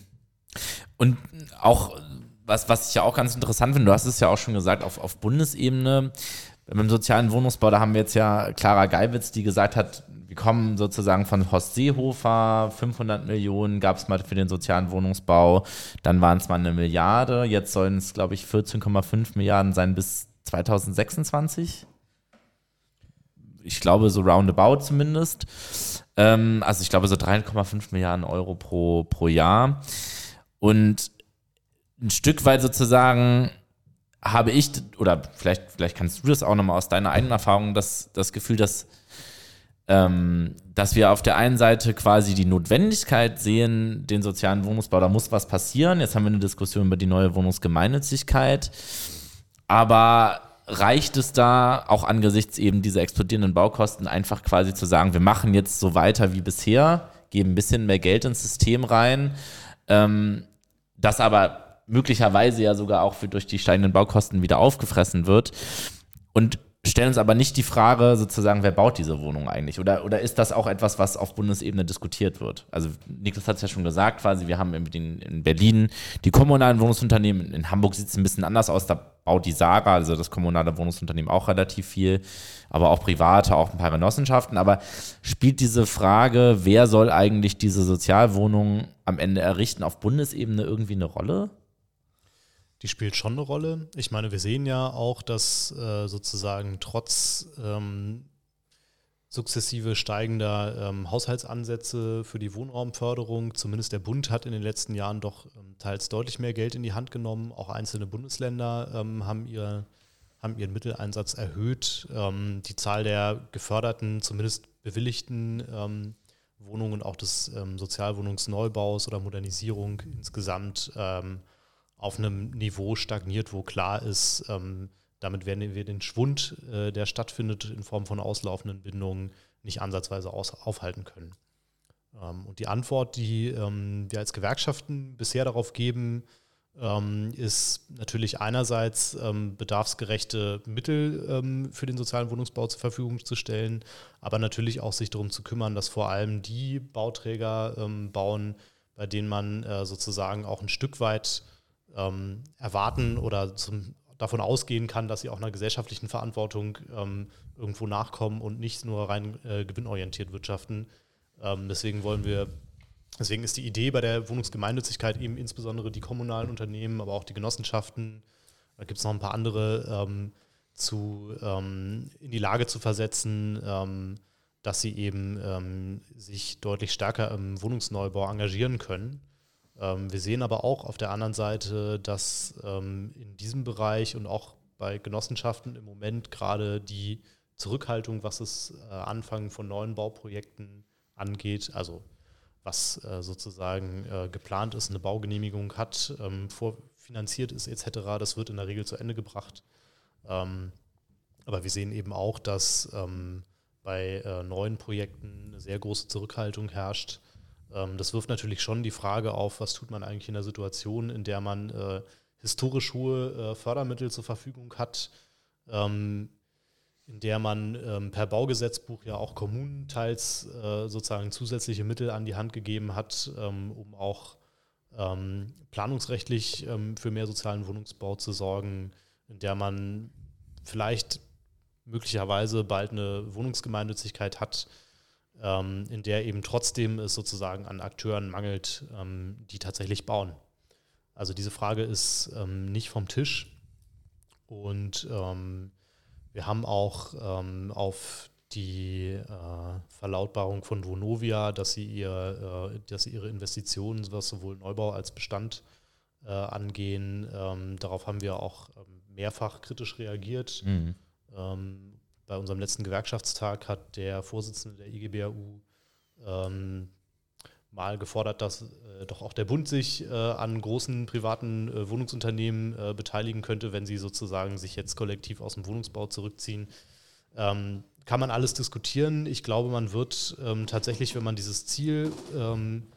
Und auch, was, was ich ja auch ganz interessant finde, du hast es ja auch schon gesagt, auf, auf Bundesebene, beim sozialen Wohnungsbau, da haben wir jetzt ja Clara Geiwitz, die gesagt hat, wir kommen sozusagen von Horst Seehofer, 500 Millionen gab es mal für den sozialen Wohnungsbau, dann waren es mal eine Milliarde, jetzt sollen es, glaube ich, 14,5 Milliarden sein bis 2026. Ich glaube, so roundabout zumindest. Ähm, also ich glaube, so 3,5 Milliarden Euro pro, pro Jahr. Und ein Stück weit sozusagen habe ich, oder vielleicht, vielleicht kannst du das auch nochmal aus deiner eigenen Erfahrung, das, das Gefühl, dass, ähm, dass wir auf der einen Seite quasi die Notwendigkeit sehen, den sozialen Wohnungsbau, da muss was passieren. Jetzt haben wir eine Diskussion über die neue Wohnungsgemeinnützigkeit. Aber reicht es da auch angesichts eben dieser explodierenden Baukosten einfach quasi zu sagen, wir machen jetzt so weiter wie bisher, geben ein bisschen mehr Geld ins System rein, ähm, das aber möglicherweise ja sogar auch für, durch die steigenden Baukosten wieder aufgefressen wird. Und stellen uns aber nicht die Frage sozusagen, wer baut diese Wohnung eigentlich? Oder, oder ist das auch etwas, was auf Bundesebene diskutiert wird? Also Niklas hat es ja schon gesagt, quasi, wir haben in, in Berlin die kommunalen Wohnungsunternehmen, in Hamburg sieht es ein bisschen anders aus, da baut die Sarah, also das kommunale Wohnungsunternehmen, auch relativ viel, aber auch private, auch ein paar Genossenschaften. Aber spielt diese Frage, wer soll eigentlich diese Sozialwohnungen am Ende errichten, auf Bundesebene irgendwie eine Rolle? Die spielt schon eine Rolle. Ich meine, wir sehen ja auch, dass äh, sozusagen trotz ähm, sukzessive steigender ähm, Haushaltsansätze für die Wohnraumförderung, zumindest der Bund hat in den letzten Jahren doch ähm, teils deutlich mehr Geld in die Hand genommen. Auch einzelne Bundesländer ähm, haben, ihr, haben ihren Mitteleinsatz erhöht. Ähm, die Zahl der geförderten, zumindest bewilligten ähm, Wohnungen, auch des Sozialwohnungsneubaus oder Modernisierung insgesamt auf einem Niveau stagniert, wo klar ist, ähm, damit werden wir den Schwund, äh, der stattfindet in Form von auslaufenden Bindungen, nicht ansatzweise aus, aufhalten können. Ähm, und die Antwort, die ähm, wir als Gewerkschaften bisher darauf geben, ähm, ist natürlich einerseits ähm, bedarfsgerechte Mittel ähm, für den sozialen Wohnungsbau zur Verfügung zu stellen, aber natürlich auch sich darum zu kümmern, dass vor allem die Bauträger bauen, bei denen man äh, sozusagen auch ein Stück weit ähm, erwarten oder zum, davon ausgehen kann, dass sie auch einer gesellschaftlichen Verantwortung ähm, irgendwo nachkommen und nicht nur rein äh, gewinnorientiert wirtschaften. deswegen wollen wir Deswegen ist die Idee bei der Wohnungsgemeinnützigkeit eben insbesondere die kommunalen Unternehmen, aber auch die Genossenschaften, da gibt es noch ein paar andere, ähm, zu, ähm, in die Lage zu versetzen, ähm, dass sie eben ähm, sich deutlich stärker im Wohnungsneubau engagieren können. Ähm, wir sehen aber auch auf der anderen Seite, dass ähm, in diesem Bereich und auch bei Genossenschaften im Moment gerade die Zurückhaltung, was das äh, Anfangen von neuen Bauprojekten angeht, also was äh, sozusagen äh, geplant ist, eine Baugenehmigung hat, ähm, vorfinanziert ist etc., das wird in der Regel zu Ende gebracht. Aber wir sehen eben auch, dass bei neuen Projekten eine sehr große Zurückhaltung herrscht. Ähm, das wirft natürlich schon die Frage auf, was tut man eigentlich in der Situation, in der man äh, historisch hohe äh, Fördermittel zur Verfügung hat ähm, in der man ähm, per Baugesetzbuch ja auch Kommunen teils äh, sozusagen zusätzliche Mittel an die Hand gegeben hat, ähm, um auch ähm, planungsrechtlich ähm, für mehr sozialen Wohnungsbau zu sorgen, in der man vielleicht möglicherweise bald eine Wohnungsgemeinnützigkeit hat, ähm, in der eben trotzdem es sozusagen an Akteuren mangelt, ähm, die tatsächlich bauen. Also diese Frage ist nicht vom Tisch und ähm, wir haben auch ähm, auf die äh, Verlautbarung von Vonovia, dass sie, ihr, äh, dass sie ihre Investitionen, was sowohl Neubau als Bestand äh, angehen, ähm, darauf haben wir auch ähm, mehrfach kritisch reagiert. Mhm. Ähm, bei unserem letzten Gewerkschaftstag hat der Vorsitzende der IGBAU ähm, mal gefordert, dass äh, doch auch der Bund sich äh, an großen privaten äh, Wohnungsunternehmen äh, beteiligen könnte, wenn sie sozusagen sich jetzt kollektiv aus dem Wohnungsbau zurückziehen. Ähm, kann man alles diskutieren. Ich glaube, man wird ähm, tatsächlich, wenn man dieses Ziel ähm,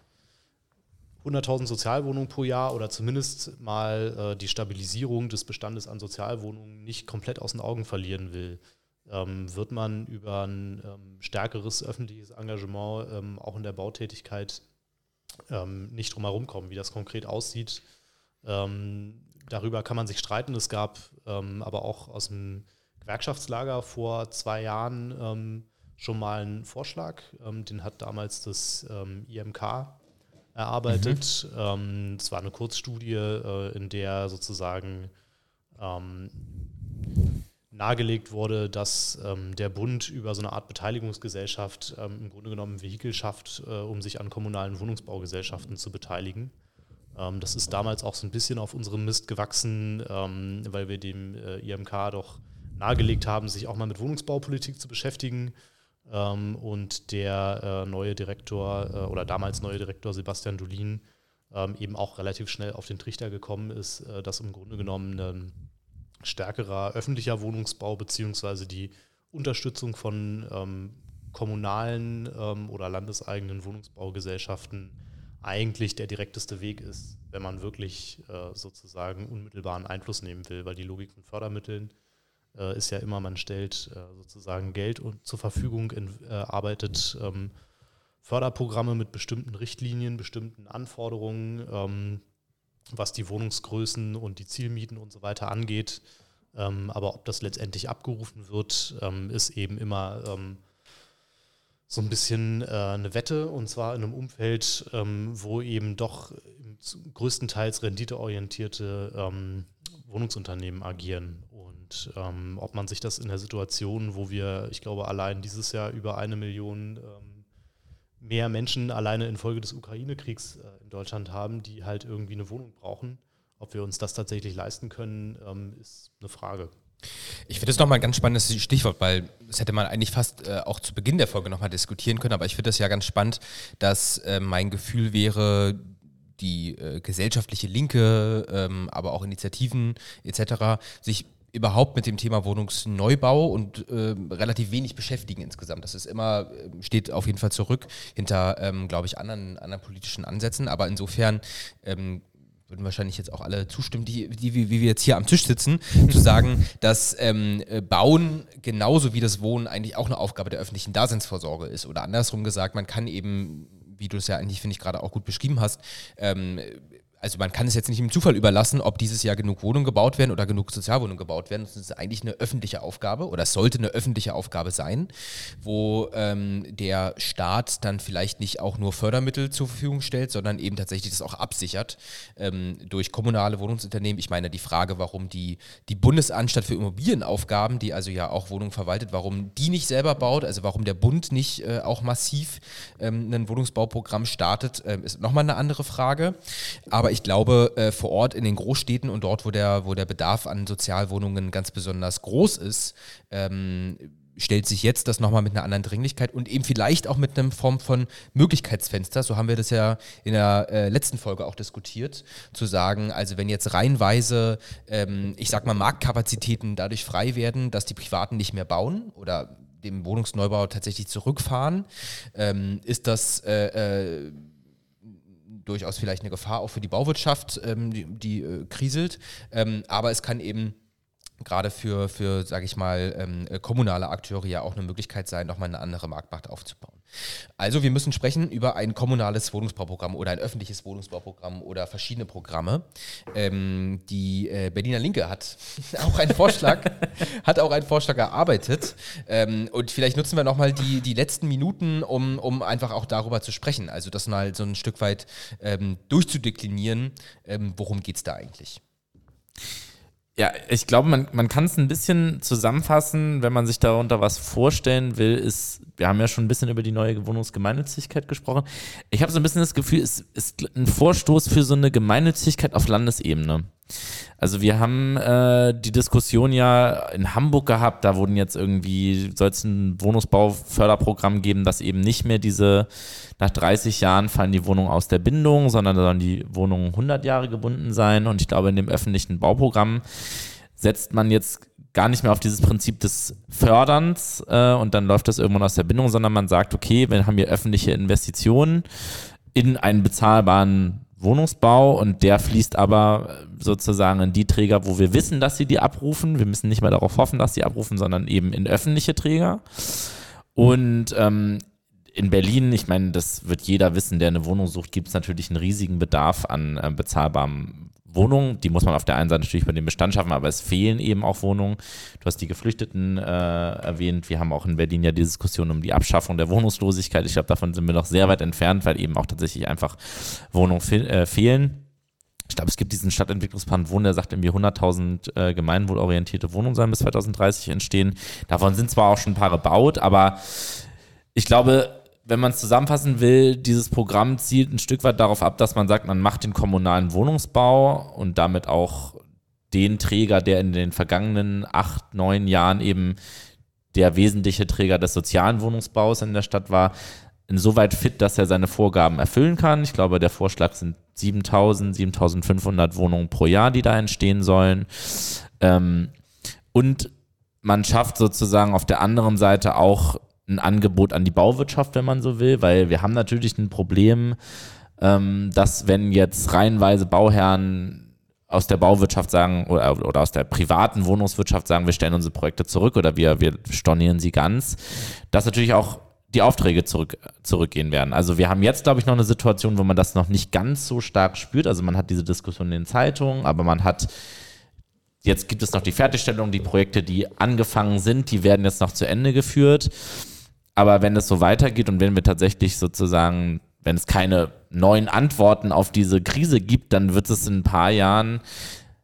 100.000 Sozialwohnungen pro Jahr oder zumindest mal äh, die Stabilisierung des Bestandes an Sozialwohnungen nicht komplett aus den Augen verlieren will, ähm, wird man über ein ähm, stärkeres öffentliches Engagement ähm, auch in der Bautätigkeit ähm, nicht drum herum kommen, wie das konkret aussieht. Ähm, darüber kann man sich streiten. Es gab ähm, aber auch aus dem Gewerkschaftslager vor zwei Jahren schon mal einen Vorschlag. den hat damals das IMK erarbeitet. Mhm. Es war eine Kurzstudie, äh, in der sozusagen nahegelegt wurde, dass ähm, der Bund über so eine Art Beteiligungsgesellschaft ähm, im Grunde genommen ein Vehikel schafft, äh, um sich an kommunalen Wohnungsbaugesellschaften zu beteiligen. Ähm, das ist damals auch so ein bisschen auf unserem Mist gewachsen, ähm, weil wir dem äh, IMK doch nahegelegt haben, sich auch mal mit Wohnungsbaupolitik zu beschäftigen. Ähm, und der äh, neue Direktor äh, oder damals neue Direktor Sebastian Dulin ähm, eben auch relativ schnell auf den Trichter gekommen ist, äh, dass im Grunde genommen stärkerer öffentlicher Wohnungsbau beziehungsweise die Unterstützung von ähm, kommunalen ähm, oder landeseigenen Wohnungsbaugesellschaften eigentlich der direkteste Weg ist, wenn man wirklich äh, sozusagen unmittelbaren Einfluss nehmen will, weil die Logik von Fördermitteln äh, ist ja immer, man stellt äh, sozusagen Geld und, zur Verfügung, in, äh, arbeitet ähm, Förderprogramme mit bestimmten Richtlinien, bestimmten Anforderungen, ähm, was die Wohnungsgrößen und die Zielmieten und so weiter angeht. Ähm, aber ob das letztendlich abgerufen wird, ähm, ist eben immer ähm, so ein bisschen äh, eine Wette und zwar in einem Umfeld, ähm, wo eben doch größtenteils renditeorientierte ähm, Wohnungsunternehmen agieren. Und ähm, ob man sich das in der Situation, wo wir, ich glaube, allein dieses Jahr über eine Million mehr Menschen alleine infolge des Ukraine-Kriegs äh, in Deutschland haben, die halt irgendwie eine Wohnung brauchen. Ob wir uns das tatsächlich leisten können, ähm, ist eine Frage. Ich finde das nochmal ein ganz spannendes Stichwort, weil das hätte man eigentlich fast äh, auch zu Beginn der Folge nochmal diskutieren können, aber ich finde das ja ganz spannend, dass äh, mein Gefühl wäre, die äh, gesellschaftliche Linke, ähm, aber auch Initiativen etc. sich überhaupt mit dem Thema Wohnungsneubau und äh, relativ wenig beschäftigen insgesamt. Das ist immer, ähm, steht auf jeden Fall zurück hinter, ähm, glaube ich, anderen, anderen politischen Ansätzen. Aber insofern ähm, würden wahrscheinlich jetzt auch alle zustimmen, die, die wie, wie wir jetzt hier am Tisch sitzen, zu sagen, dass ähm, äh, Bauen genauso wie das Wohnen eigentlich auch eine Aufgabe der öffentlichen Daseinsvorsorge ist. Oder andersrum gesagt, man kann eben, wie du es ja eigentlich, finde ich, gerade auch gut beschrieben hast, ähm, also man kann es jetzt nicht im Zufall überlassen, ob dieses Jahr genug Wohnungen gebaut werden oder genug Sozialwohnungen gebaut werden. Das ist eigentlich eine öffentliche Aufgabe oder es sollte eine öffentliche Aufgabe sein, wo ähm, der Staat dann vielleicht nicht auch nur Fördermittel zur Verfügung stellt, sondern eben tatsächlich das auch absichert ähm, durch kommunale Wohnungsunternehmen. Ich meine, die Frage, warum die, die Bundesanstalt für Immobilienaufgaben, die also ja auch Wohnungen verwaltet, warum die nicht selber baut, also warum der Bund nicht äh, auch massiv ähm, ein Wohnungsbauprogramm startet, äh, ist nochmal eine andere Frage. Aber aber ich glaube, äh, vor Ort in den Großstädten und dort, wo der, wo der Bedarf an Sozialwohnungen ganz besonders groß ist, ähm, stellt sich jetzt das nochmal mit einer anderen Dringlichkeit und eben vielleicht auch mit einer Form von Möglichkeitsfenster. So haben wir das ja in der äh, letzten Folge auch diskutiert, zu sagen, also wenn jetzt reihenweise, ähm, ich sag mal, Marktkapazitäten dadurch frei werden, dass die Privaten nicht mehr bauen oder dem Wohnungsneubau tatsächlich zurückfahren, ähm, ist das äh, äh, durchaus vielleicht eine Gefahr auch für die Bauwirtschaft, ähm, die, die äh, kriselt. Ähm, aber es kann eben gerade für, für sage ich mal, ähm, äh, kommunale Akteure ja auch eine Möglichkeit sein, nochmal eine andere Marktmacht aufzubauen. Also wir müssen sprechen über ein kommunales Wohnungsbauprogramm oder ein öffentliches Wohnungsbauprogramm oder verschiedene Programme. Ähm, die äh, Berliner Linke hat auch einen Vorschlag, hat auch einen Vorschlag erarbeitet. Ähm, und vielleicht nutzen wir nochmal die, die letzten Minuten, um, um einfach auch darüber zu sprechen. Also das mal so ein Stück weit ähm, durchzudeklinieren, ähm, worum geht es da eigentlich. Ja, ich glaube, man, man kann es ein bisschen zusammenfassen, wenn man sich darunter was vorstellen will, ist, wir haben ja schon ein bisschen über die neue Wohnungsgemeinnützigkeit gesprochen. Ich habe so ein bisschen das Gefühl, es ist ein Vorstoß für so eine Gemeinnützigkeit auf Landesebene. Also wir haben äh, die Diskussion ja in Hamburg gehabt, da wurden jetzt irgendwie, soll es ein Wohnungsbauförderprogramm geben, das eben nicht mehr diese, nach 30 Jahren fallen die Wohnungen aus der Bindung, sondern da sollen die Wohnungen 100 Jahre gebunden sein. Und ich glaube, in dem öffentlichen Bauprogramm setzt man jetzt gar nicht mehr auf dieses Prinzip des Förderns äh, und dann läuft das irgendwann aus der Bindung, sondern man sagt, okay, wir haben hier öffentliche Investitionen in einen bezahlbaren Wohnungsbau und der fließt aber sozusagen in die Träger, wo wir wissen, dass sie die abrufen. Wir müssen nicht mehr darauf hoffen, dass sie abrufen, sondern eben in öffentliche Träger. Und ähm, in Berlin, ich meine, das wird jeder wissen, der eine Wohnung sucht, gibt es natürlich einen riesigen Bedarf an äh, bezahlbarem Wohnungen. Die muss man auf der einen Seite natürlich bei dem Bestand schaffen, aber es fehlen eben auch Wohnungen. Du hast die Geflüchteten äh, erwähnt. Wir haben auch in Berlin ja die Diskussion um die Abschaffung der Wohnungslosigkeit. Ich glaube, davon sind wir noch sehr weit entfernt, weil eben auch tatsächlich einfach Wohnungen fe äh, fehlen. Ich glaube, es gibt diesen Stadtentwicklungsplan Wohnen, der sagt irgendwie 100.000 äh, gemeinwohlorientierte Wohnungen sollen bis 2030 entstehen. Davon sind zwar auch schon ein paar gebaut, aber ich glaube, wenn man es zusammenfassen will, dieses Programm zielt ein Stück weit darauf ab, dass man sagt, man macht den kommunalen Wohnungsbau und damit auch den Träger, der in den vergangenen acht, neun Jahren eben der wesentliche Träger des sozialen Wohnungsbaus in der Stadt war, insoweit fit, dass er seine Vorgaben erfüllen kann. Ich glaube, der Vorschlag sind 7000, 7500 Wohnungen pro Jahr, die da entstehen sollen. Ähm, und man schafft sozusagen auf der anderen Seite auch ein Angebot an die Bauwirtschaft, wenn man so will, weil wir haben natürlich ein Problem, ähm, dass wenn jetzt reihenweise Bauherren aus der Bauwirtschaft sagen oder, oder aus der privaten Wohnungswirtschaft sagen, wir stellen unsere Projekte zurück oder wir, wir stornieren sie ganz, dass natürlich auch die Aufträge zurück, zurückgehen werden. Also wir haben jetzt, glaube ich, noch eine Situation, wo man das noch nicht ganz so stark spürt. Also man hat diese Diskussion in den Zeitungen, aber man hat jetzt gibt es noch die Fertigstellung, die Projekte, die angefangen sind, die werden jetzt noch zu Ende geführt. Aber wenn es so weitergeht und wenn wir tatsächlich sozusagen, wenn es keine neuen Antworten auf diese Krise gibt, dann wird es in ein paar Jahren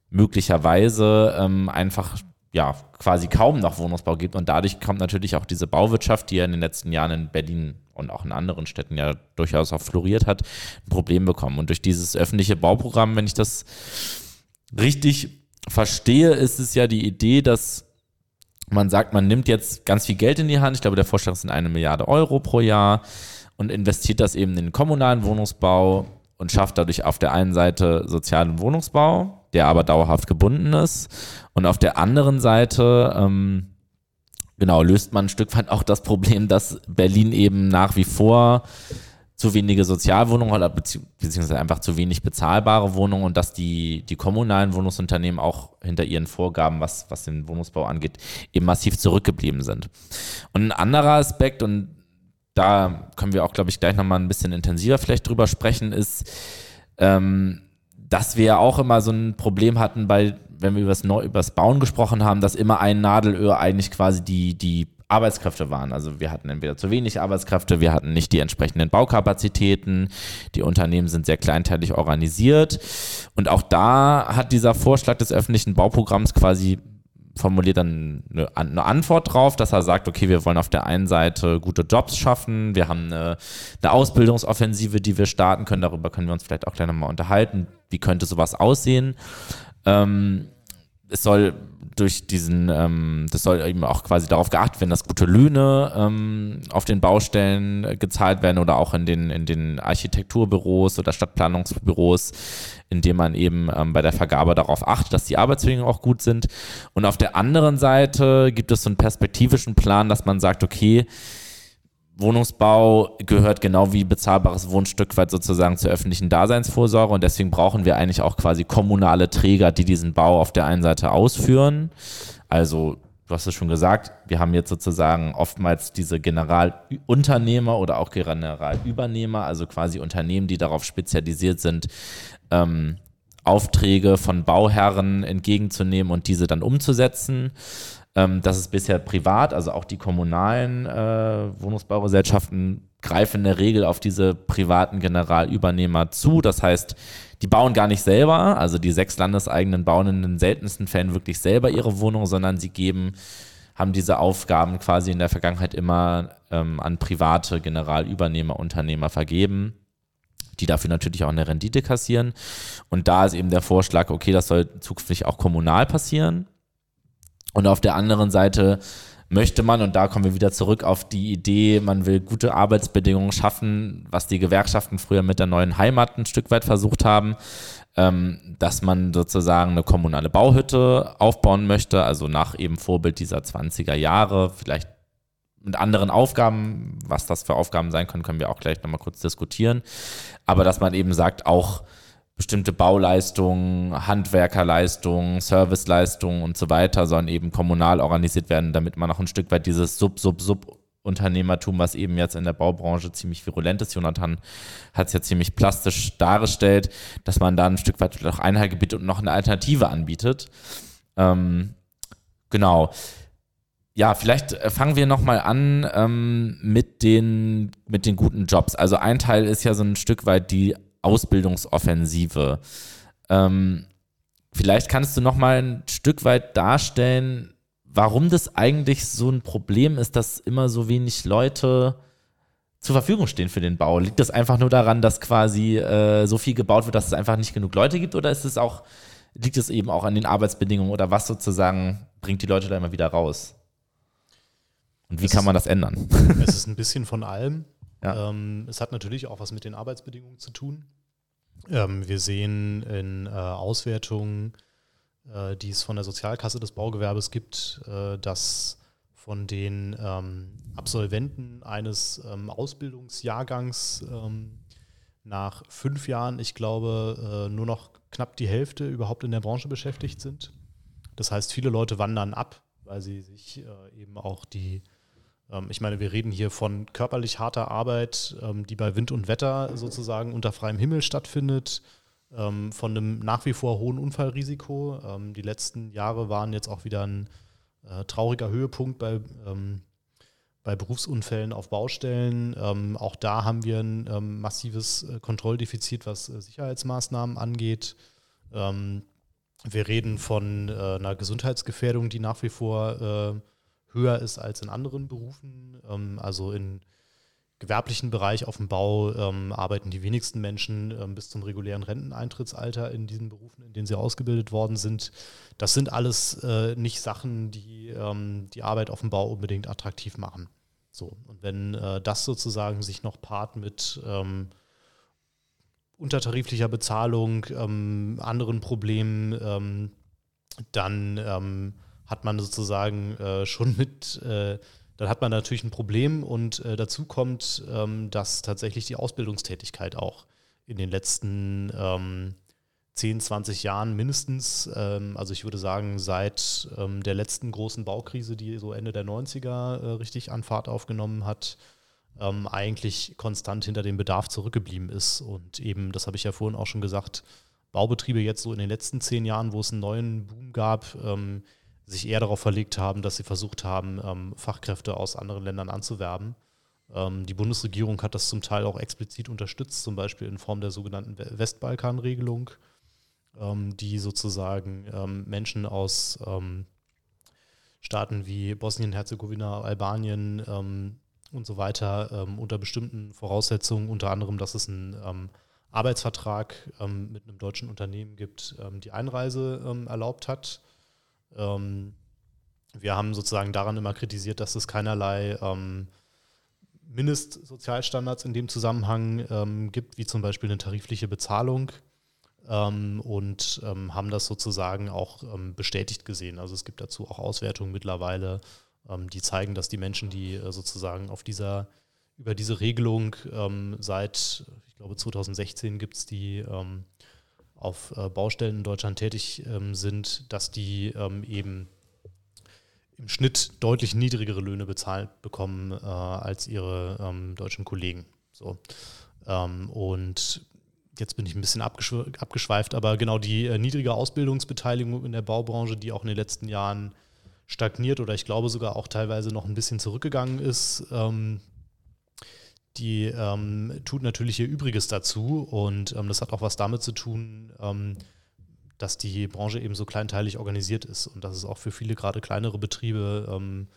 möglicherweise ähm, einfach ja quasi kaum noch Wohnungsbau gibt und dadurch kommt natürlich auch diese Bauwirtschaft, die ja in den letzten Jahren in Berlin und auch in anderen Städten ja durchaus auch floriert hat, ein Problem bekommen. Und durch dieses öffentliche Bauprogramm, wenn ich das richtig verstehe, ist es ja die Idee, dass man sagt, man nimmt jetzt ganz viel Geld in die Hand. Ich glaube, der Vorschlag sind eine Milliarde Euro pro Jahr und investiert das eben in den kommunalen Wohnungsbau und schafft dadurch auf der einen Seite sozialen Wohnungsbau, der aber dauerhaft gebunden ist. Und auf der anderen Seite, ähm, genau, löst man ein Stück weit auch das Problem, dass Berlin eben nach wie vor zu wenige Sozialwohnungen oder beziehungsweise einfach zu wenig bezahlbare Wohnungen und dass die, die kommunalen Wohnungsunternehmen auch hinter ihren Vorgaben, was, was den Wohnungsbau angeht, eben massiv zurückgeblieben sind. Und ein anderer Aspekt, und da können wir auch, glaube ich, gleich nochmal ein bisschen intensiver vielleicht drüber sprechen, ist, ähm, dass wir auch immer so ein Problem hatten bei, wenn wir über das Bauen gesprochen haben, dass immer ein Nadelöhr eigentlich quasi die, die Arbeitskräfte waren. Also wir hatten entweder zu wenig Arbeitskräfte, wir hatten nicht die entsprechenden Baukapazitäten, die Unternehmen sind sehr kleinteilig organisiert. Und auch da hat dieser Vorschlag des öffentlichen Bauprogramms quasi formuliert dann eine, Antwort drauf, dass er sagt, okay, wir wollen auf der einen Seite gute Jobs schaffen, wir haben eine, eine Ausbildungsoffensive, die wir starten können, darüber können wir uns vielleicht auch gleich nochmal unterhalten, wie könnte sowas aussehen. Ähm, es soll durch diesen, ähm, das soll eben auch quasi darauf geachtet werden, dass gute Löhne ähm, auf den Baustellen gezahlt werden oder auch in den, in den Architekturbüros oder Stadtplanungsbüros, indem man eben ähm, bei der Vergabe darauf achtet, dass die Arbeitsbedingungen auch gut sind. Und auf der anderen Seite gibt es so einen perspektivischen Plan, dass man sagt, okay, Wohnungsbau gehört genau wie bezahlbares Wohnstück weit sozusagen zur öffentlichen Daseinsvorsorge und deswegen brauchen wir eigentlich auch quasi kommunale Träger, die diesen Bau auf der einen Seite ausführen. Also, du hast es schon gesagt, wir haben jetzt sozusagen oftmals diese Generalunternehmer oder auch Generalübernehmer, also quasi Unternehmen, die darauf spezialisiert sind, ähm, Aufträge von Bauherren entgegenzunehmen und diese dann umzusetzen. Ähm, das ist bisher privat, also auch die kommunalen äh, Wohnungsbaugesellschaften greifen in der Regel auf diese privaten Generalübernehmer zu. Das heißt, die bauen gar nicht selber, also die sechs landeseigenen bauen in den seltensten Fällen wirklich selber ihre Wohnung, sondern sie geben, haben diese Aufgaben quasi in der Vergangenheit immer ähm, an private Generalübernehmer, Unternehmer vergeben die dafür natürlich auch eine Rendite kassieren. Und da ist eben der Vorschlag, okay, das soll zukünftig auch kommunal passieren. Und auf der anderen Seite möchte man, und da kommen wir wieder zurück auf die Idee, man will gute Arbeitsbedingungen schaffen, was die Gewerkschaften früher mit der neuen Heimat ein Stück weit versucht haben, ähm, dass man sozusagen eine kommunale Bauhütte aufbauen möchte, also nach eben Vorbild dieser 20er Jahre, vielleicht mit anderen Aufgaben, was das für Aufgaben sein können, können wir auch gleich nochmal kurz diskutieren. Aber dass man eben sagt, auch bestimmte Bauleistungen, Handwerkerleistungen, Serviceleistungen und so weiter sollen eben kommunal organisiert werden, damit man auch ein Stück weit dieses Sub-Sub-Sub Unternehmertum, was eben jetzt in der Baubranche ziemlich virulent ist. Jonathan hat es ja ziemlich plastisch dargestellt, dass man da ein Stück weit vielleicht auch Einhalt gebietet und noch eine Alternative anbietet. Ähm, genau. Ja, vielleicht äh, fangen wir nochmal an ähm, mit, den, mit den guten Jobs. Also ein Teil ist ja so ein Stück weit die Ausbildungsoffensive. Ähm, vielleicht kannst du noch mal ein Stück weit darstellen, warum das eigentlich so ein Problem ist, dass immer so wenig Leute zur Verfügung stehen für den Bau. Liegt das einfach nur daran, dass quasi äh, so viel gebaut wird, dass es einfach nicht genug Leute gibt, oder ist es auch liegt es eben auch an den Arbeitsbedingungen oder was sozusagen bringt die Leute da immer wieder raus? Und wie es kann man das ändern? Es ist ein bisschen von allem. Ja. Ähm, es hat natürlich auch was mit den Arbeitsbedingungen zu tun. Ähm, wir sehen in äh, Auswertungen, äh, die es von der Sozialkasse des Baugewerbes gibt, äh, dass von den ähm, Absolventen eines ähm, Ausbildungsjahrgangs ähm, nach fünf Jahren, ich glaube, äh, nur noch knapp die Hälfte überhaupt in der Branche beschäftigt sind. Das heißt, viele Leute wandern ab, weil sie sich äh, eben auch die ich meine, wir reden hier von körperlich harter Arbeit, ähm, die bei Wind und Wetter sozusagen unter freiem Himmel stattfindet, ähm, von einem nach wie vor hohen Unfallrisiko. die letzten Jahre waren jetzt auch wieder ein äh, trauriger Höhepunkt bei, bei Berufsunfällen auf Baustellen. auch da haben wir ein massives äh, Kontrolldefizit, was äh, Sicherheitsmaßnahmen angeht. wir reden von einer Gesundheitsgefährdung, die nach wie vor höher ist als in anderen Berufen. Ähm, also im gewerblichen Bereich auf dem Bau ähm, arbeiten die wenigsten Menschen ähm, bis zum regulären Renteneintrittsalter in diesen Berufen, in denen sie ausgebildet worden sind. Das sind alles äh, nicht Sachen, die ähm, die Arbeit auf dem Bau unbedingt attraktiv machen. So, und wenn äh, das sozusagen sich noch paart mit ähm, untertariflicher Bezahlung, ähm, anderen Problemen, dann hat man sozusagen äh, schon mit äh, dann hat man natürlich ein Problem und äh, dazu kommt, ähm, dass tatsächlich die Ausbildungstätigkeit auch in den letzten ähm, 10, 20 Jahren mindestens, ähm, also ich würde sagen, seit ähm, der letzten großen Baukrise, die so Ende der 90er äh, richtig an Fahrt aufgenommen hat, ähm, eigentlich konstant hinter dem Bedarf zurückgeblieben ist. Und eben, das habe ich ja vorhin auch schon gesagt, Baubetriebe jetzt so in den letzten zehn Jahren, wo es einen neuen Boom gab, ähm, sich eher darauf verlegt haben, dass sie versucht haben, ähm, Fachkräfte aus anderen Ländern anzuwerben. Ähm, die Bundesregierung hat das zum Teil auch explizit unterstützt, zum Beispiel in Form der sogenannten Westbalkan-Regelung, ähm, die sozusagen Menschen aus Staaten wie Bosnien, Herzegowina, Albanien und so weiter unter bestimmten Voraussetzungen, unter anderem, dass es ein Arbeitsvertrag mit einem deutschen Unternehmen gibt, die Einreise erlaubt hat. Ähm, wir haben sozusagen daran immer kritisiert, dass es keinerlei ähm, Mindestsozialstandards in dem Zusammenhang ähm, gibt, wie zum Beispiel eine tarifliche Bezahlung. und haben das sozusagen auch bestätigt gesehen. Also es gibt dazu auch Auswertungen mittlerweile, die zeigen, dass die Menschen, die äh, sozusagen auf dieser über diese Regelung ähm, seit, ich glaube, 2016 gibt es die ähm, auf äh, Baustellen in Deutschland tätig ähm, sind, dass die ähm, eben im Schnitt deutlich niedrigere Löhne bezahlt bekommen äh, als ihre ähm, deutschen Kollegen. So. Ähm, und jetzt bin ich ein bisschen abgeschweift, aber genau die äh, niedrige Ausbildungsbeteiligung in der Baubranche, die auch in den letzten Jahren stagniert oder ich glaube sogar auch teilweise noch ein bisschen zurückgegangen ist, ähm, die ähm, tut natürlich ihr Übriges dazu und ähm, das hat auch was damit zu tun, ähm, dass die Branche eben so kleinteilig organisiert ist und dass es auch für viele gerade kleinere Betriebe ähm,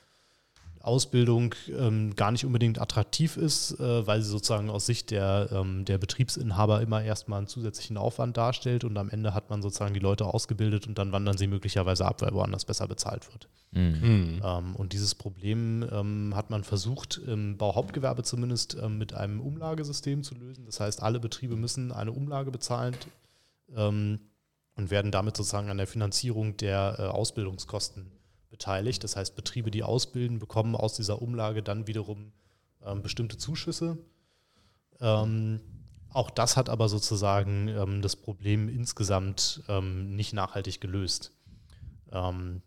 Ausbildung ähm, gar nicht unbedingt attraktiv ist, äh, weil sie sozusagen aus Sicht der, ähm, der Betriebsinhaber immer erstmal einen zusätzlichen Aufwand darstellt und am Ende hat man sozusagen die Leute ausgebildet und dann wandern sie möglicherweise ab, weil woanders besser bezahlt wird. Mhm. Ähm, und dieses Problem ähm, hat man versucht, im Bauhauptgewerbe zumindest ähm, mit einem Umlagesystem zu lösen. Das heißt, alle Betriebe müssen eine Umlage bezahlen ähm, und werden damit sozusagen an der Finanzierung der äh, Ausbildungskosten beteiligt. Das heißt, Betriebe, die ausbilden, bekommen aus dieser Umlage dann wiederum ähm, bestimmte Zuschüsse. Ähm, auch das hat aber sozusagen ähm, das Problem insgesamt ähm, nicht nachhaltig gelöst. Ähm,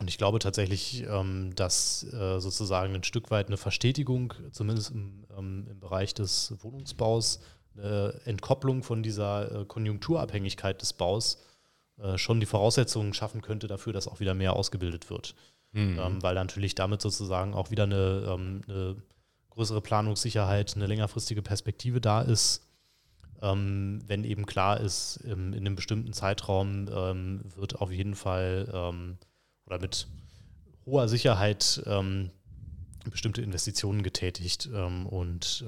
und ich glaube tatsächlich, ähm, dass äh, sozusagen ein Stück weit eine Verstetigung, zumindest im, im Bereich des Wohnungsbaus, eine Entkopplung von dieser äh, Konjunkturabhängigkeit des Baus schon die Voraussetzungen schaffen könnte dafür, dass auch wieder mehr ausgebildet wird. Mhm. Ähm, weil natürlich damit sozusagen auch wieder eine, ähm, eine, größere Planungssicherheit, eine längerfristige Perspektive da ist. Ähm, wenn eben klar ist, in einem bestimmten Zeitraum ähm, wird auf jeden Fall ähm, oder mit hoher Sicherheit ähm, bestimmte Investitionen getätigt. und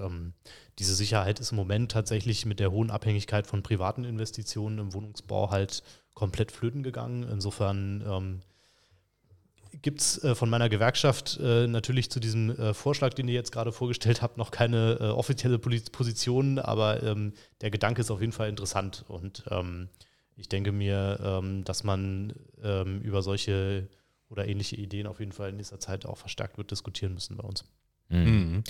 diese Sicherheit ist im Moment tatsächlich mit der hohen Abhängigkeit von privaten Investitionen im Wohnungsbau halt komplett flöten gegangen. Insofern ähm, gibt es äh, von meiner Gewerkschaft äh, natürlich zu diesem äh, Vorschlag, den ihr jetzt gerade vorgestellt habt, noch keine äh, offizielle Position, aber ähm, der Gedanke ist auf jeden Fall interessant und ähm, ich denke mir, ähm, dass man ähm, über solche oder ähnliche Ideen auf jeden Fall in nächster Zeit auch verstärkt wird diskutieren müssen bei uns. Mhm.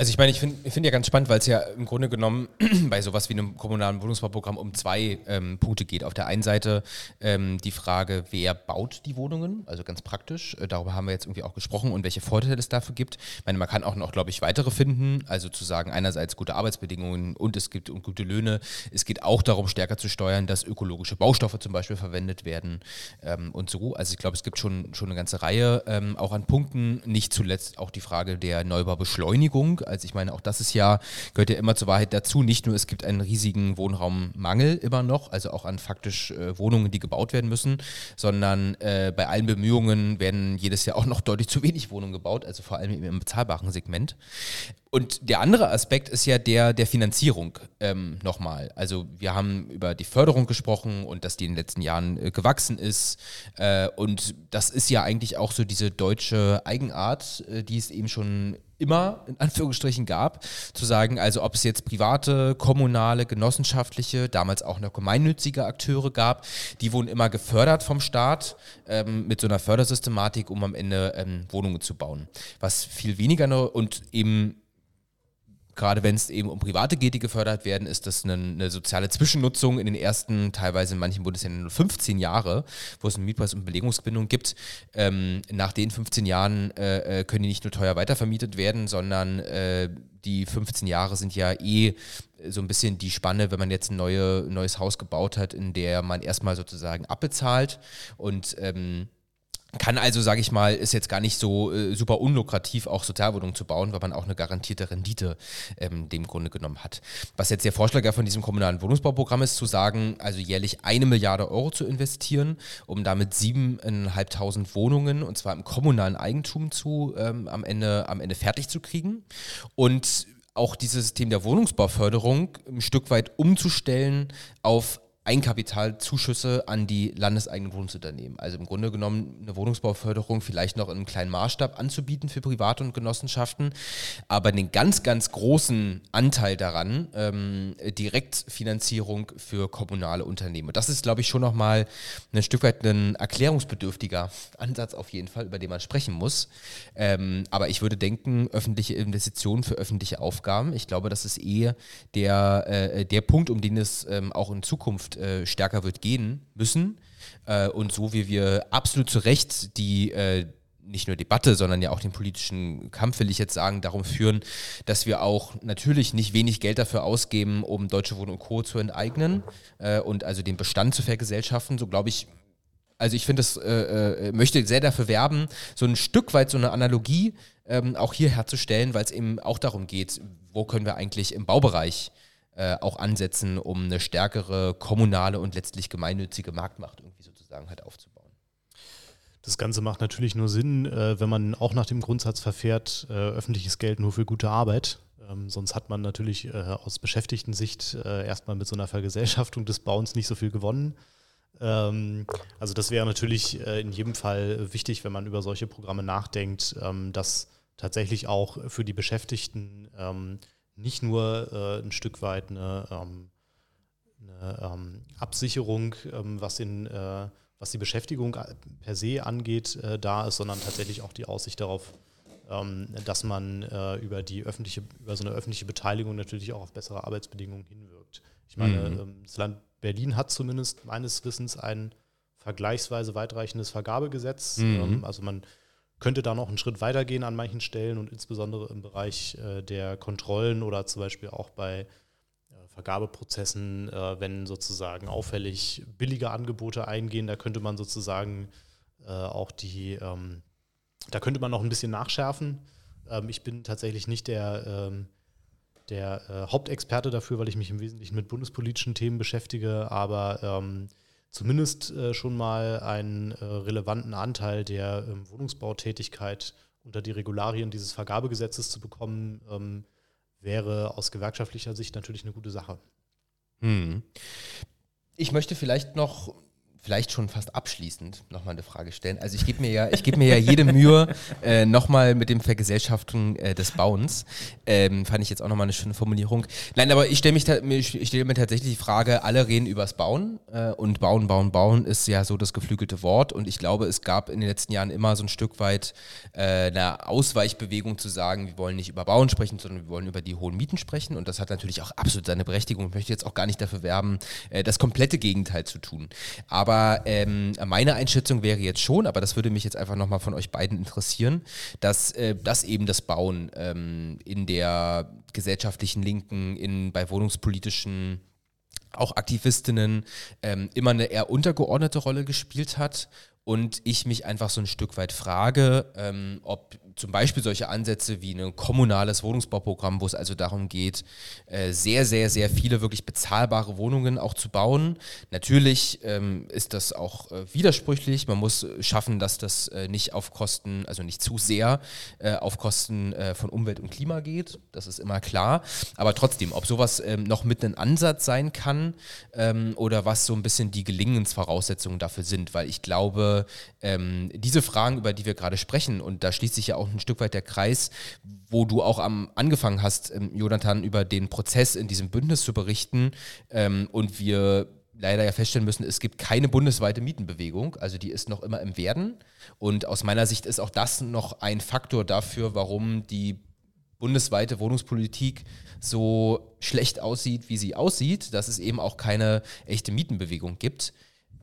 Also ich meine, ich finde find ja ganz spannend, weil es ja im Grunde genommen bei sowas wie einem kommunalen Wohnungsbauprogramm um zwei ähm, Punkte geht. Auf der einen Seite ähm, die Frage, wer baut die Wohnungen, also ganz praktisch. Äh, darüber haben wir jetzt irgendwie auch gesprochen und welche Vorteile es dafür gibt. Ich meine, man kann auch noch, glaube ich, weitere finden. Also zu sagen, einerseits gute Arbeitsbedingungen und es gibt und gute Löhne. Es geht auch darum, stärker zu steuern, dass ökologische Baustoffe zum Beispiel verwendet werden ähm, und so. Also ich glaube, es gibt schon, schon eine ganze Reihe ähm, auch an Punkten. Nicht zuletzt auch die Frage der Neubaubeschleunigung also ich meine, auch das ist ja, gehört ja immer zur Wahrheit dazu. Nicht nur, es gibt einen riesigen Wohnraummangel immer noch, also auch an faktisch äh, Wohnungen, die gebaut werden müssen, sondern äh, bei allen Bemühungen werden jedes Jahr auch noch deutlich zu wenig Wohnungen gebaut, also vor allem im bezahlbaren Segment. Und der andere Aspekt ist ja der der Finanzierung ähm, nochmal. Also wir haben über die Förderung gesprochen und dass die in den letzten Jahren äh, gewachsen ist. Äh, und das ist ja eigentlich auch so diese deutsche Eigenart, äh, die es eben schon immer in Anführungsstrichen gab, zu sagen, also ob es jetzt private, kommunale, genossenschaftliche, damals auch noch gemeinnützige Akteure gab, die wurden immer gefördert vom Staat ähm, mit so einer Fördersystematik, um am Ende ähm, Wohnungen zu bauen. Was viel weniger und eben gerade wenn es eben um Private geht, die gefördert werden, ist das eine, eine, soziale Zwischennutzung in den ersten, teilweise in manchen Bundesländern nur 15 Jahre, wo es eine Mietpreis- und Belegungsbindung gibt. Ähm, nach den 15 Jahren äh, äh, können die nicht nur teuer weitervermietet werden, sondern äh, die 15 Jahre sind ja eh so ein bisschen die Spanne, wenn man jetzt ein neue, neues Haus gebaut hat, in der man erstmal sozusagen abbezahlt und ähm, kann also, sage ich mal, ist jetzt gar nicht so äh, super unlukrativ, auch Sozialwohnungen zu bauen, weil man auch eine garantierte Rendite ähm, dem Grunde genommen hat. Was jetzt der Vorschlag ja von diesem kommunalen Wohnungsbauprogramm ist, zu sagen, also jährlich eine Milliarde Euro zu investieren, um damit siebeneinhalbtausend Wohnungen, und zwar im kommunalen Eigentum zu, ähm, am, Ende, am Ende fertig zu kriegen. Und auch dieses System der Wohnungsbauförderung ein Stück weit umzustellen auf Eigenkapitalzuschüsse an die landeseigenen Wohnungsunternehmen. Also im Grunde genommen eine Wohnungsbauförderung vielleicht noch in einem kleinen Maßstab anzubieten für Private und Genossenschaften, aber den ganz, ganz großen Anteil daran ähm, Direktfinanzierung für kommunale Unternehmen. Und das ist, glaube ich, schon nochmal ein Stück weit ein erklärungsbedürftiger Ansatz auf jeden Fall, über den man sprechen muss. Ähm, aber ich würde denken, öffentliche Investitionen für öffentliche Aufgaben, ich glaube, das ist eh der, äh, der Punkt, um den es ähm, auch in Zukunft äh, stärker wird gehen müssen. Äh, und so wie wir absolut zu Recht die äh, nicht nur Debatte, sondern ja auch den politischen Kampf, will ich jetzt sagen, darum führen, dass wir auch natürlich nicht wenig Geld dafür ausgeben, um Deutsche Wohnen und Co. zu enteignen äh, und also den Bestand zu vergesellschaften. So glaube ich, also ich finde das, äh, äh, möchte sehr dafür werben, so ein Stück weit so eine Analogie ähm, auch hier herzustellen, weil es eben auch darum geht, wo können wir eigentlich im Baubereich äh, auch ansetzen, um eine stärkere kommunale und letztlich gemeinnützige Marktmacht irgendwie sozusagen halt aufzubauen. Das Ganze macht natürlich nur Sinn, äh, wenn man auch nach dem Grundsatz verfährt, äh, öffentliches Geld nur für gute Arbeit. Ähm, sonst hat man natürlich äh, aus Beschäftigten-Sicht äh, erstmal mit so einer Vergesellschaftung des Bauens nicht so viel gewonnen. Ähm, also das wäre natürlich äh, in jedem Fall wichtig, wenn man über solche Programme nachdenkt, ähm, dass tatsächlich auch für die Beschäftigten ähm, nicht nur äh, ein Stück weit eine, ähm, eine ähm, Absicherung, ähm, was, den, äh, was die Beschäftigung per se angeht, äh, da ist, sondern tatsächlich auch die Aussicht darauf, ähm, dass man äh, über die öffentliche, über so eine öffentliche Beteiligung natürlich auch auf bessere Arbeitsbedingungen hinwirkt. Ich meine, mhm. Ähm, das Land Berlin hat zumindest meines Wissens ein vergleichsweise weitreichendes Vergabegesetz. Mhm. Ähm, also man könnte da noch einen Schritt weiter gehen an manchen Stellen und insbesondere im Bereich äh, der Kontrollen oder zum Beispiel auch bei äh, Vergabeprozessen, äh, wenn sozusagen auffällig billige Angebote eingehen, da könnte man sozusagen auch die, ähm, da könnte man noch ein bisschen nachschärfen. Ähm, ich bin tatsächlich nicht der, ähm, der Hauptexperte dafür, weil ich mich im Wesentlichen mit bundespolitischen Themen beschäftige, aber zumindest äh, schon mal einen äh, relevanten Anteil der ähm, Wohnungsbautätigkeit unter die Regularien dieses Vergabegesetzes zu bekommen, ähm, wäre aus gewerkschaftlicher Sicht natürlich eine gute Sache. Hm. Ich möchte vielleicht noch vielleicht schon fast abschließend nochmal eine Frage stellen. Also ich gebe mir ja, ich gebe mir ja jede Mühe äh, nochmal mit dem Vergesellschaftung äh, des Bauens. Ähm, fand ich jetzt auch nochmal eine schöne Formulierung. Nein, aber ich stelle mich, ich stelle mir tatsächlich die Frage, alle reden übers Bauen äh, und Bauen, Bauen, Bauen ist ja so das geflügelte Wort und ich glaube, es gab in den letzten Jahren immer so ein Stück weit äh, eine Ausweichbewegung zu sagen, wir wollen nicht über Bauen sprechen, sondern wir wollen über die hohen Mieten sprechen und das hat natürlich auch absolut seine Berechtigung. Ich möchte jetzt auch gar nicht dafür werben, äh, das komplette Gegenteil zu tun. Aber aber ähm, meine Einschätzung wäre jetzt schon, aber das würde mich jetzt einfach nochmal von euch beiden interessieren, dass, äh, dass eben das Bauen ähm, in der gesellschaftlichen Linken, in, bei wohnungspolitischen auch Aktivistinnen ähm, immer eine eher untergeordnete Rolle gespielt hat. Und ich mich einfach so ein Stück weit frage, ähm, ob zum Beispiel solche Ansätze wie ein kommunales Wohnungsbauprogramm, wo es also darum geht, äh, sehr, sehr, sehr viele wirklich bezahlbare Wohnungen auch zu bauen. Natürlich ähm, ist das auch äh, widersprüchlich. Man muss schaffen, dass das äh, nicht auf Kosten, also nicht zu sehr auf Kosten von Umwelt und Klima geht. Das ist immer klar. Aber trotzdem, ob sowas ähm, noch mit einem Ansatz sein kann ähm, oder was so ein bisschen die Gelingensvoraussetzungen dafür sind, weil ich glaube, diese Fragen, über die wir gerade sprechen, und da schließt sich ja auch ein Stück weit der Kreis, wo du auch am angefangen hast, ähm, Jonathan, über den Prozess in diesem Bündnis zu berichten. Ähm, und wir leider ja feststellen müssen, es gibt keine bundesweite Mietenbewegung, also die ist noch immer im Werden. Und aus meiner Sicht ist auch das noch ein Faktor dafür, warum die bundesweite Wohnungspolitik so schlecht aussieht, wie sie aussieht, dass es eben auch keine echte Mietenbewegung gibt.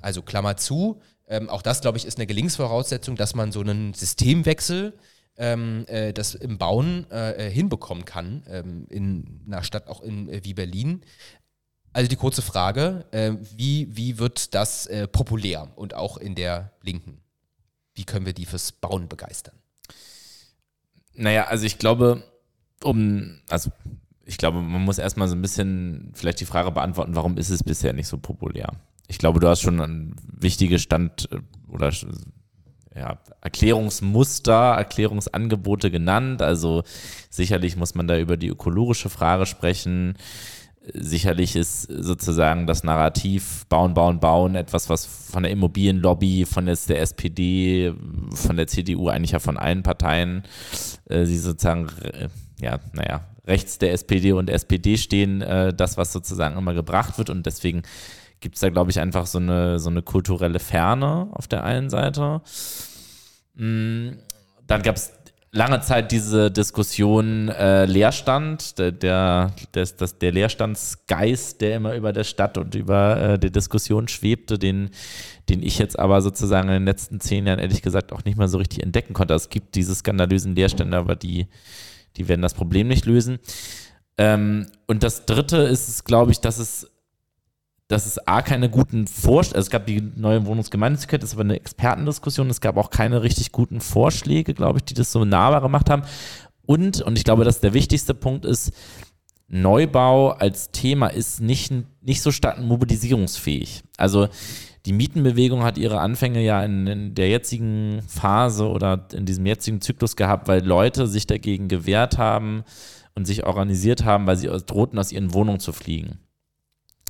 Also Klammer zu, ähm, auch das, glaube ich, ist eine Gelingensvoraussetzung, dass man so einen Systemwechsel ähm, äh, das im Bauen äh, äh hinbekommen kann, ähm, in einer Stadt auch in, äh, wie Berlin. Also die kurze Frage, äh, wie, wie wird das äh, populär und auch in der Linken? Wie können wir die fürs Bauen begeistern? Naja, also ich glaube, um, also ich glaube, man muss erstmal so ein bisschen vielleicht die Frage beantworten, warum ist es bisher nicht so populär? Ich glaube, du hast schon ein wichtiges Stand oder ja, Erklärungsmuster, Erklärungsangebote genannt. Also sicherlich muss man da über die ökologische Frage sprechen. Sicherlich ist sozusagen das Narrativ Bauen, Bauen, Bauen etwas, was von der Immobilienlobby, von der SPD, von der CDU, eigentlich ja von allen Parteien, äh, sie sozusagen, äh, ja, naja, rechts der SPD und SPD stehen, äh, das, was sozusagen immer gebracht wird. Und deswegen gibt es da, glaube ich, einfach so eine, so eine kulturelle Ferne auf der einen Seite. Dann gab es lange Zeit diese Diskussion äh, Leerstand, der, der, des, das, der Leerstandsgeist, der immer über der Stadt und über äh, die Diskussion schwebte, den, den ich jetzt aber sozusagen in den letzten zehn Jahren ehrlich gesagt auch nicht mehr so richtig entdecken konnte. Es gibt diese skandalösen Leerstände, aber die, die werden das Problem nicht lösen. Ähm, und das Dritte ist glaube ich, dass es dass es A, keine guten Vorschläge, also es gab die neue Wohnungsgemeinnützigkeit, das aber eine Expertendiskussion, es gab auch keine richtig guten Vorschläge, glaube ich, die das so nahbar gemacht haben. Und, und ich glaube, dass der wichtigste Punkt ist, Neubau als Thema ist nicht, nicht so stark mobilisierungsfähig. Also die Mietenbewegung hat ihre Anfänge ja in, in, der jetzigen Phase oder in diesem jetzigen Zyklus gehabt, weil Leute sich dagegen gewehrt haben und sich organisiert haben, weil sie drohten, aus ihren Wohnungen zu fliegen.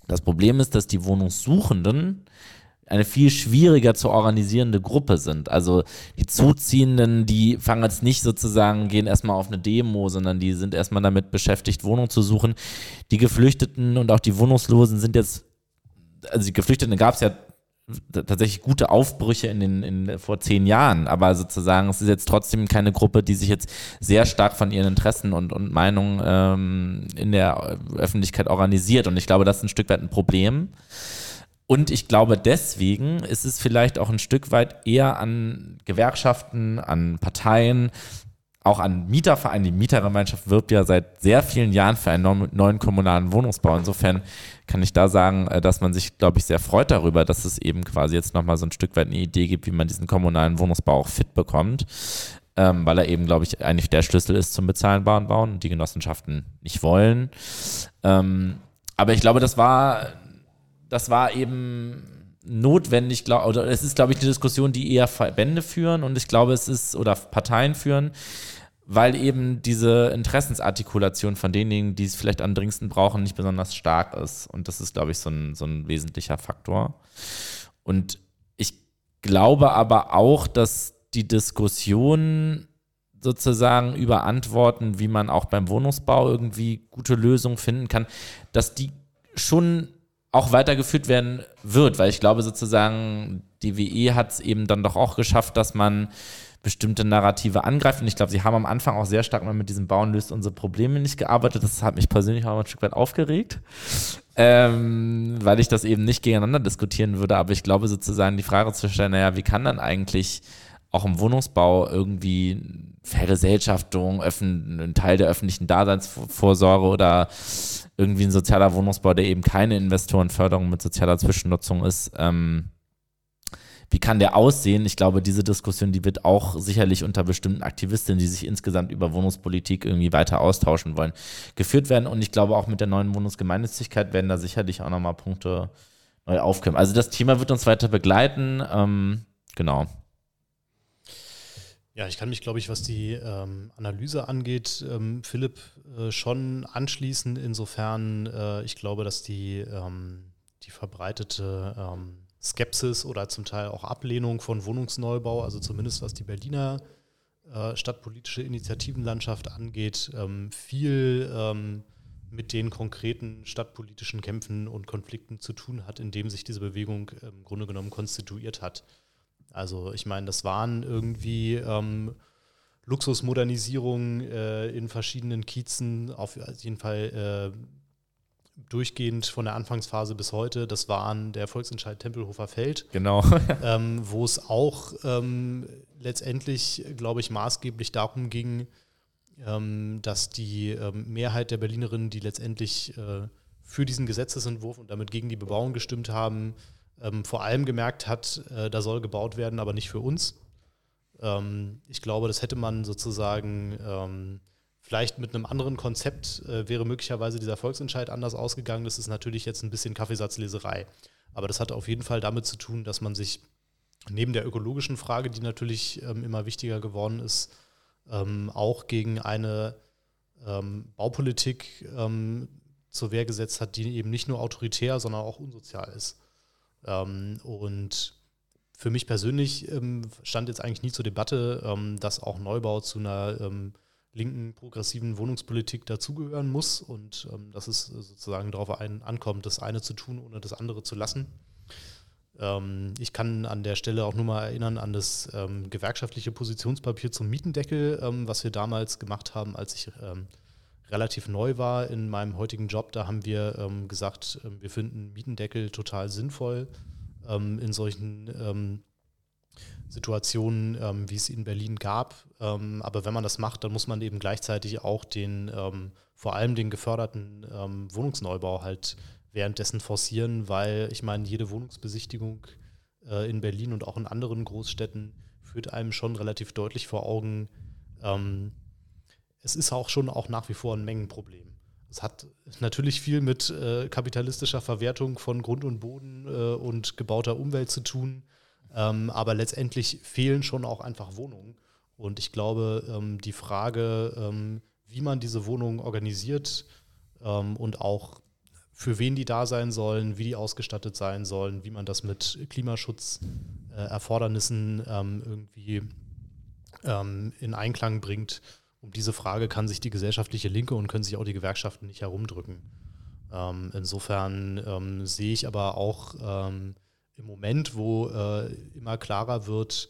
Das Problem ist, dass die Wohnungssuchenden eine viel schwieriger zu organisierende Gruppe sind. Also die Zuziehenden, die fangen jetzt nicht sozusagen, gehen erstmal auf eine Demo, sondern die sind erstmal damit beschäftigt, Wohnung zu suchen. Die Geflüchteten und auch die Wohnungslosen sind jetzt, also die Geflüchteten gab es ja tatsächlich gute Aufbrüche in den in, vor zehn Jahren, aber sozusagen es ist jetzt trotzdem keine Gruppe, die sich jetzt sehr stark von ihren Interessen und, und Meinungen ähm, in der Öffentlichkeit organisiert und ich glaube, das ist ein Stück weit ein Problem. Und ich glaube, deswegen ist es vielleicht auch ein Stück weit eher an Gewerkschaften, an Parteien, auch an Mietervereinen. Die Mietergemeinschaft wirbt ja seit sehr vielen Jahren für einen neuen kommunalen Wohnungsbau. Insofern kann ich da sagen, äh, dass man sich, glaube ich, sehr freut darüber, dass es eben quasi jetzt nochmal so ein Stück weit eine Idee gibt, wie man diesen kommunalen Wohnungsbau auch fit bekommt. Ähm, weil er eben, glaube ich, eigentlich der Schlüssel ist zum bezahlbaren Bauen die Genossenschaften nicht wollen. Ähm, aber ich glaube, das war, das war eben notwendig, glaub, oder es ist, glaube ich, eine Diskussion, die eher Verbände führen und ich glaube, es ist, oder Parteien führen, weil eben diese Interessensartikulation von denjenigen, die es vielleicht am dringendsten brauchen, nicht besonders stark ist. Und das ist, glaube ich, so ein, so ein wesentlicher Faktor. Und ich glaube aber auch, dass die Diskussion sozusagen über Antworten, wie man auch beim Wohnungsbau irgendwie gute Lösungen finden kann, dass die schon auch weitergeführt werden wird, weil ich glaube sozusagen, die WE hat es eben dann doch auch geschafft, dass man bestimmte Narrative angreift. Und ich glaube, sie haben am Anfang auch sehr stark mal mit diesem Bauen löst unsere Probleme nicht gearbeitet. Das hat mich persönlich auch ein Stück weit aufgeregt, ähm, weil ich das eben nicht gegeneinander diskutieren würde. Aber ich glaube sozusagen die Frage zu stellen, naja, wie kann dann eigentlich auch im Wohnungsbau irgendwie Vergesellschaftung, ein Teil der öffentlichen Daseinsvorsorge oder irgendwie ein sozialer Wohnungsbau, der eben keine Investorenförderung mit sozialer Zwischennutzung ist, ähm, wie kann der aussehen? Ich glaube, diese Diskussion, die wird auch sicherlich unter bestimmten Aktivistinnen, die sich insgesamt über Wohnungspolitik irgendwie weiter austauschen wollen, geführt werden. Und ich glaube, auch mit der neuen Wohnungsgemeinnützigkeit werden da sicherlich auch nochmal Punkte neu aufkommen. Also das Thema wird uns weiter begleiten. Ähm, genau. Ja, ich kann mich, glaube ich, was die ähm, Analyse angeht, ähm, Philipp, äh, schon anschließen. Insofern, äh, ich glaube, dass die, ähm, die verbreitete ähm, Skepsis oder zum Teil auch Ablehnung von Wohnungsneubau, also zumindest was die Berliner äh, stadtpolitische Initiativenlandschaft angeht, ähm, viel ähm, mit den konkreten stadtpolitischen Kämpfen und Konflikten zu tun hat, in dem sich diese Bewegung im Grunde genommen konstituiert hat. Also ich meine, das waren irgendwie ähm, Luxusmodernisierungen äh, in verschiedenen Kiezen, auf jeden Fall äh, durchgehend von der Anfangsphase bis heute. Das waren der Volksentscheid Tempelhofer Feld. Genau. ähm, wo es auch ähm, letztendlich, glaube ich, maßgeblich darum ging, ähm, dass die ähm, Mehrheit der Berlinerinnen, die letztendlich äh, für diesen Gesetzesentwurf und damit gegen die Bebauung gestimmt haben, ähm, vor allem gemerkt hat, äh, da soll gebaut werden, aber nicht für uns. Ähm, ich glaube, das hätte man sozusagen vielleicht mit einem anderen Konzept äh, wäre möglicherweise dieser Volksentscheid anders ausgegangen. Das ist natürlich jetzt ein bisschen Kaffeesatzleserei. Aber das hat auf jeden Fall damit zu tun, dass man sich neben der ökologischen Frage, die natürlich ähm, immer wichtiger geworden ist, ähm, auch gegen eine ähm, Baupolitik ähm, zur Wehr gesetzt hat, die eben nicht nur autoritär, sondern auch unsozial ist. Ähm, und für mich persönlich ähm, stand jetzt eigentlich nie zur Debatte, dass auch Neubau zu einer linken, progressiven Wohnungspolitik dazugehören muss und ähm, dass es sozusagen darauf ein, ankommt, das eine zu tun, ohne das andere zu lassen. Ähm, ich kann an der Stelle auch nur mal erinnern an das ähm, gewerkschaftliche Positionspapier zum Mietendeckel, was wir damals gemacht haben, als ich relativ neu war in meinem heutigen Job. Da haben wir gesagt, wir finden Mietendeckel total sinnvoll ähm, in solchen ähm, Situationen, ähm, wie es in Berlin gab. Ähm, aber wenn man das macht, dann muss man eben gleichzeitig auch den, ähm, vor allem den geförderten ähm, Wohnungsneubau halt währenddessen forcieren, weil ich meine, jede Wohnungsbesichtigung äh, in Berlin und auch in anderen Großstädten führt einem schon relativ deutlich vor Augen, es ist auch schon auch nach wie vor ein Mengenproblem. Es hat natürlich viel mit äh, kapitalistischer Verwertung von Grund und Boden äh, und gebauter Umwelt zu tun, ähm, aber letztendlich fehlen schon auch einfach Wohnungen. Und ich glaube, ähm, die Frage, ähm, wie man diese Wohnungen organisiert ähm, und auch für wen die da sein sollen, wie die ausgestattet sein sollen, wie man das mit Klimaschutzerfordernissen äh, ähm, irgendwie ähm, in Einklang bringt, um diese Frage kann sich die gesellschaftliche Linke und können sich auch die Gewerkschaften nicht herumdrücken. Insofern sehe ich aber auch im Moment, wo äh, immer klarer wird,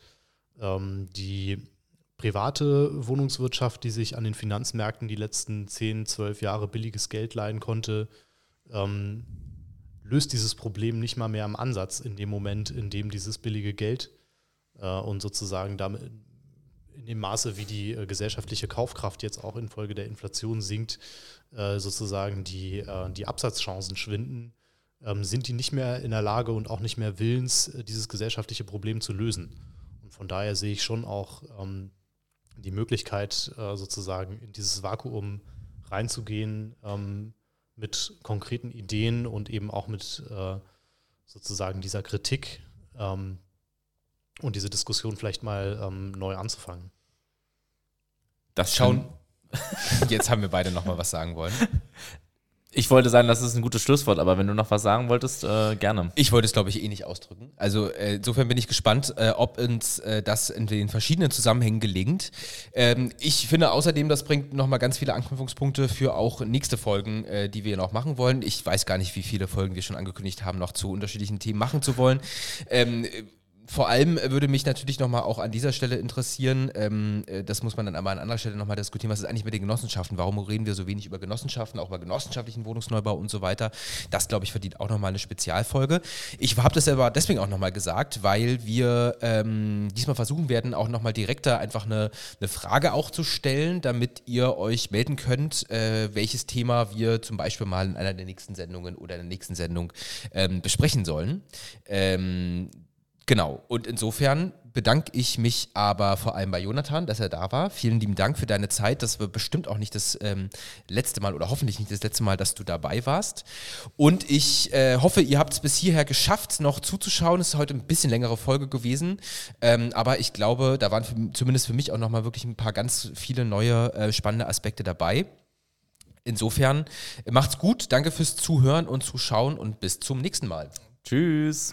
ähm, die private Wohnungswirtschaft, die sich an den Finanzmärkten die letzten 10, 12 Jahre billiges Geld leihen konnte, ähm, löst dieses Problem nicht mal mehr am Ansatz in dem Moment, in dem dieses billige Geld äh, und sozusagen damit in dem Maße, wie die äh, gesellschaftliche Kaufkraft jetzt auch infolge der Inflation sinkt, äh, sozusagen die, äh, die Absatzchancen schwinden, ähm, sind die nicht mehr in der Lage und auch nicht mehr willens, äh, dieses gesellschaftliche Problem zu lösen. Und von daher sehe ich schon auch ähm, die Möglichkeit, äh, sozusagen in dieses Vakuum reinzugehen ähm, mit konkreten Ideen und eben auch mit äh, sozusagen dieser Kritik, ähm, und diese Diskussion vielleicht mal ähm, neu anzufangen. Das schauen. Jetzt haben wir beide noch mal was sagen wollen. Ich wollte sagen, das ist ein gutes Schlusswort, aber wenn du noch was sagen wolltest, äh, gerne. Ich wollte es, glaube ich, eh nicht ausdrücken. Also äh, insofern bin ich gespannt, äh, ob uns äh, das in den verschiedenen Zusammenhängen gelingt. Ähm, ich finde außerdem, das bringt nochmal ganz viele Anknüpfungspunkte für auch nächste Folgen, äh, die wir noch machen wollen. Ich weiß gar nicht, wie viele Folgen wir schon angekündigt haben, noch zu unterschiedlichen Themen machen zu wollen. Ähm, vor allem würde mich natürlich nochmal auch an dieser Stelle interessieren, ähm, äh, das muss man dann aber an anderer Stelle nochmal diskutieren, was ist eigentlich mit den Genossenschaften? Warum reden wir so wenig über Genossenschaften, auch über genossenschaftlichen Wohnungsneubau und so weiter? Das, glaube ich, verdient auch nochmal eine Spezialfolge. Ich habe das aber deswegen auch nochmal gesagt, weil wir ähm, diesmal versuchen werden, auch nochmal direkter einfach eine, eine Frage auch zu stellen, damit ihr euch melden könnt, äh, welches Thema wir zum Beispiel mal in einer der nächsten Sendungen oder in der nächsten Sendung ähm, besprechen sollen. Ähm, Genau, und insofern bedanke ich mich aber vor allem bei Jonathan, dass er da war. Vielen lieben Dank für deine Zeit. Das war bestimmt auch nicht das ähm, letzte Mal oder hoffentlich nicht das letzte Mal, dass du dabei warst. Und ich äh, hoffe, ihr habt es bis hierher geschafft, noch zuzuschauen. Es ist heute ein bisschen längere Folge gewesen, ähm, aber ich glaube, da waren für, zumindest für mich auch nochmal wirklich ein paar ganz viele neue äh, spannende Aspekte dabei. Insofern macht's gut, danke fürs Zuhören und Zuschauen und bis zum nächsten Mal. Tschüss.